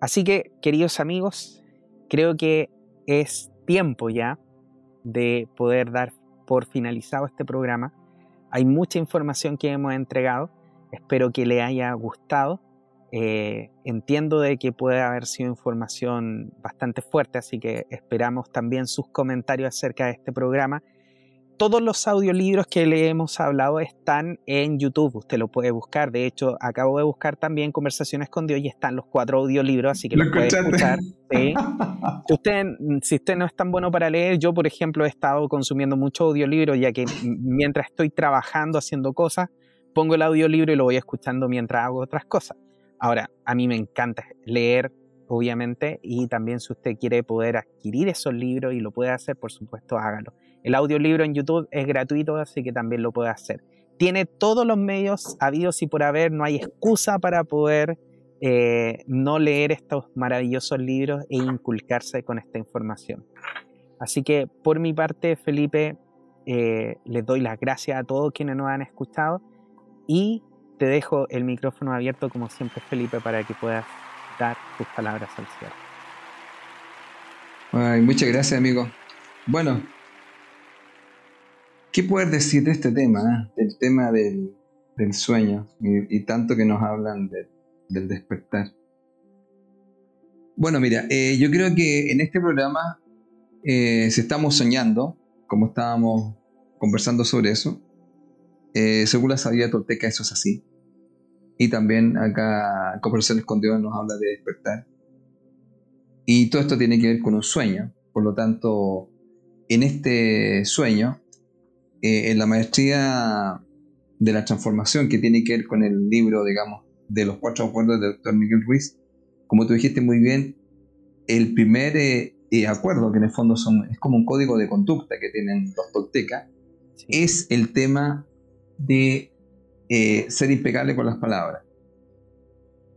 Así que, queridos amigos, creo que es tiempo ya de poder dar por finalizado este programa. Hay mucha información que hemos entregado. Espero que le haya gustado. Eh, entiendo de que puede haber sido información bastante fuerte, así que esperamos también sus comentarios acerca de este programa todos los audiolibros que le hemos hablado están en YouTube. Usted lo puede buscar. De hecho, acabo de buscar también Conversaciones con Dios y están los cuatro audiolibros, así que los puede escuchar. si, usted, si usted no es tan bueno para leer, yo, por ejemplo, he estado consumiendo mucho audiolibro, ya que mientras estoy trabajando, haciendo cosas, pongo el audiolibro y lo voy escuchando mientras hago otras cosas. Ahora, a mí me encanta leer, obviamente, y también si usted quiere poder adquirir esos libros y lo puede hacer, por supuesto, hágalo. El audiolibro en YouTube es gratuito, así que también lo puede hacer. Tiene todos los medios habidos y por haber, no hay excusa para poder eh, no leer estos maravillosos libros e inculcarse con esta información. Así que por mi parte, Felipe, eh, les doy las gracias a todos quienes nos han escuchado y te dejo el micrófono abierto como siempre, Felipe, para que puedas dar tus palabras al cierre. muchas gracias, amigo. Bueno, ¿Qué puedes decir de este tema, eh? del tema del, sueño y, tanto que nos hablan del despertar? Bueno, mira, eh, yo creo que en este programa, eh, si estamos soñando, como estábamos conversando sobre eso, según la sabiduría tolteca eso es así. Y también acá Conversaciones con Dios nos habla de despertar. Y todo esto tiene que ver con un sueño. Por lo tanto, en este sueño eh, en la maestría de la transformación que tiene que ver con el libro, digamos, de los cuatro acuerdos del doctor Miguel Ruiz, como tú dijiste muy bien, el primer eh, eh, acuerdo, que en el fondo son, es como un código de conducta que tienen los toltecas, es el tema de ser impecable con las palabras.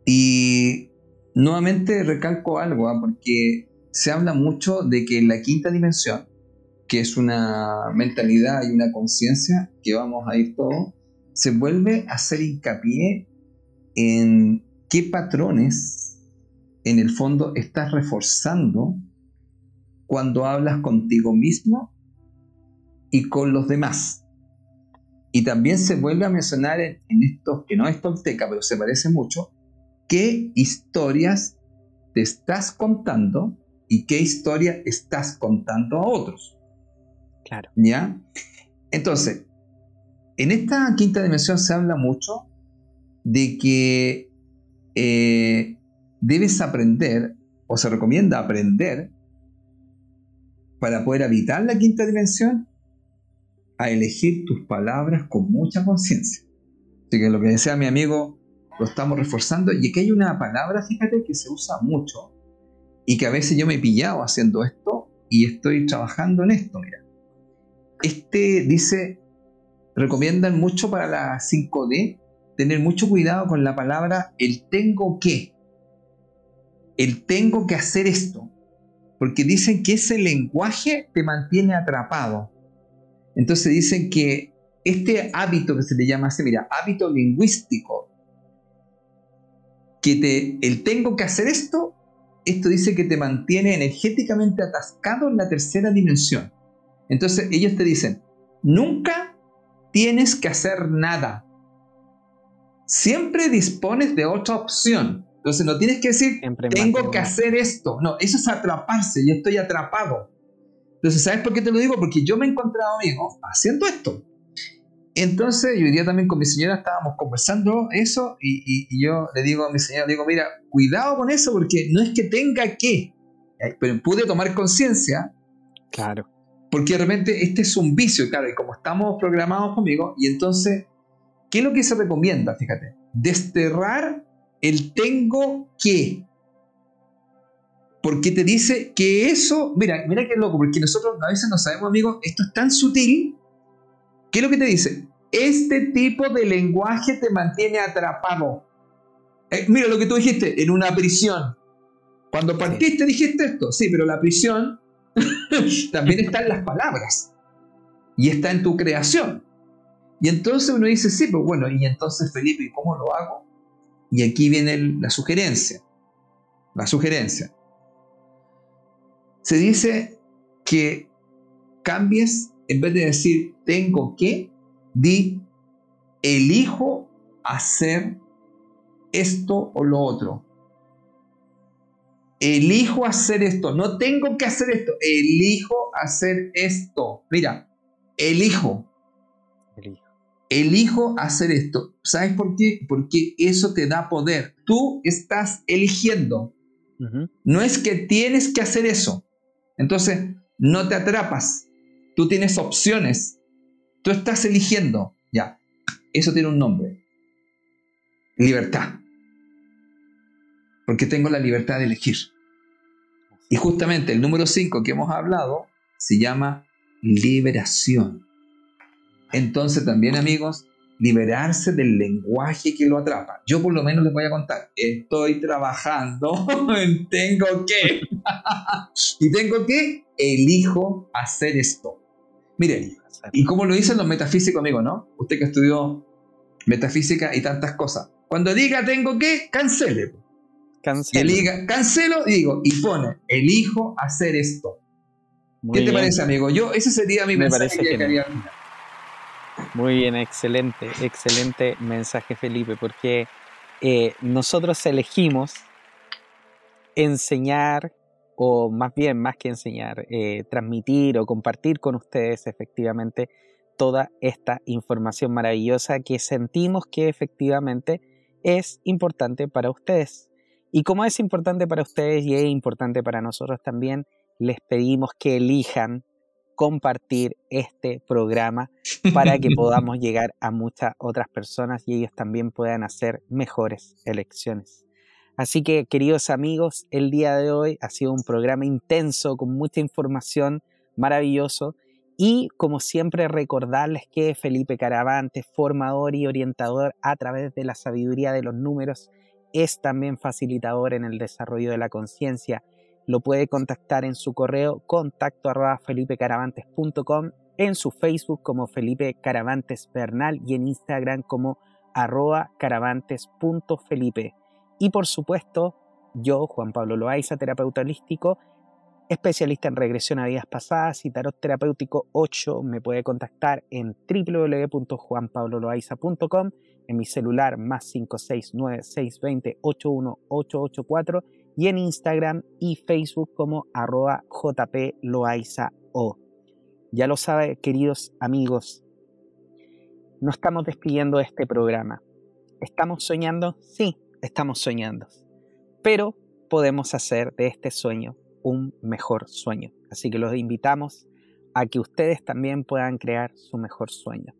Y nuevamente recalco algo, ¿ah? porque se habla mucho de que en la quinta dimensión, que es una mentalidad y una conciencia que vamos a ir todos, se vuelve a hacer hincapié en qué patrones en el fondo estás reforzando cuando hablas contigo mismo y con los demás. Y también se vuelve a mencionar en, esto, que no es tolteca, pero se parece mucho, qué historias te estás contando y qué historia estás contando a otros. Claro. ¿Ya? Entonces, en esta quinta dimensión se habla mucho de que eh, debes aprender o se recomienda aprender para poder habitar la quinta dimensión, a elegir tus palabras con mucha conciencia. Así que lo que decía mi amigo, lo estamos reforzando. Y aquí hay una palabra, fíjate, que se usa mucho y que a veces yo me he pillado haciendo esto y estoy trabajando en esto, mira. Este dice, recomiendan mucho para la 5D tener mucho cuidado con la palabra el tengo que. El tengo que hacer esto. Porque dicen que ese lenguaje te mantiene atrapado. Entonces dicen que este hábito que se le llama así, mira, hábito lingüístico, que te, el tengo que hacer esto, esto dice que te mantiene energéticamente atascado en la tercera dimensión. Entonces ellos te dicen, nunca tienes que hacer nada. Siempre dispones de otra opción. Entonces no tienes que decir, tengo que hacer esto. No, eso es atraparse, yo estoy atrapado. Entonces, ¿sabes por qué te lo digo? Porque yo me he encontrado, amigo, haciendo esto. Entonces, yo hoy día también con mi señora estábamos conversando eso y, yo le digo a mi señora, digo, mira, cuidado con eso porque no es que tenga que, pero pude tomar conciencia. Claro. Porque realmente este es un vicio, claro, y como estamos programados conmigo, y entonces, ¿qué es lo que se recomienda? Fíjate, desterrar el tengo que porque te dice que eso, mira, mira qué loco, porque nosotros a veces no sabemos, amigos, esto es tan sutil. ¿Qué es lo que te dice? Este tipo de lenguaje te mantiene atrapado. Eh, mira lo que tú dijiste, en una prisión. Cuando partiste dijiste esto, sí, pero la prisión también está en las palabras y está en tu creación. Y entonces uno dice, sí, pues bueno, y entonces Felipe, ¿y cómo lo hago? Y aquí viene la sugerencia. La sugerencia se dice que cambies, en vez de decir tengo que, di elijo hacer esto o lo otro. Elijo hacer esto, no tengo que hacer esto, elijo hacer esto. Mira, elijo. Elijo, elijo hacer esto. ¿Sabes por qué? Porque eso te da poder. Tú estás eligiendo. No es que tienes que hacer eso. Entonces, no te atrapas. Tú tienes opciones. Tú estás eligiendo. Ya. Eso tiene un nombre. Libertad. Porque tengo la libertad de elegir. Y justamente el número 5 que hemos hablado se llama liberación. Entonces también amigos, liberarse del lenguaje que lo atrapa. Yo por lo menos les voy a contar, estoy trabajando en tengo que. y tengo que, elijo hacer esto. Miren, y como lo dicen los metafísicos, amigos, ¿no? Usted que estudió metafísica y tantas cosas. Cuando diga tengo que, cancele. Cancelo. Y diga, cancelo, digo, y pone, elijo hacer esto. ¿Qué te parece, amigo? Yo, ese sería mi mensaje que quería muy bien, excelente, excelente mensaje Felipe, porque eh, nosotros elegimos enseñar, o más bien, más que enseñar, eh, transmitir o compartir con ustedes efectivamente toda esta información maravillosa que sentimos que efectivamente es importante para ustedes. Y como es importante para ustedes y es importante para nosotros también, les pedimos que elijan compartir este programa para que podamos llegar a muchas otras personas y ellos también puedan hacer mejores elecciones. Así que, queridos amigos, el día de hoy ha sido un programa intenso con mucha información, maravilloso. Y como siempre, recordarles que Felipe Caravante, formador y orientador a través de la sabiduría de los números, es también facilitador en el desarrollo de la conciencia lo puede contactar en su correo contacto arroba felipecaravantes.com, en su Facebook como Felipe Caravantes Bernal y en Instagram como arroba caravantes.felipe. Y por supuesto, yo, Juan Pablo Loaiza, terapeuta holístico, especialista en regresión a vidas pasadas y tarot terapéutico 8, me puede contactar en www.juanpabloloaiza.com, en mi celular más 569 620 81884 y en Instagram y Facebook como arroba jploaizao. Ya lo sabe, queridos amigos, no estamos despidiendo este programa. ¿Estamos soñando? Sí, estamos soñando. Pero podemos hacer de este sueño un mejor sueño. Así que los invitamos a que ustedes también puedan crear su mejor sueño.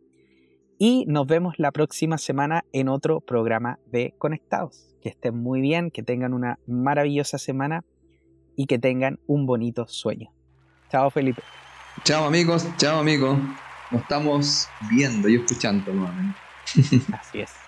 Y nos vemos la próxima semana en otro programa de Conectados. Que estén muy bien, que tengan una maravillosa semana y que tengan un bonito sueño. Chao Felipe. Chao amigos, chao amigos. Nos estamos viendo y escuchando nuevamente. Así es.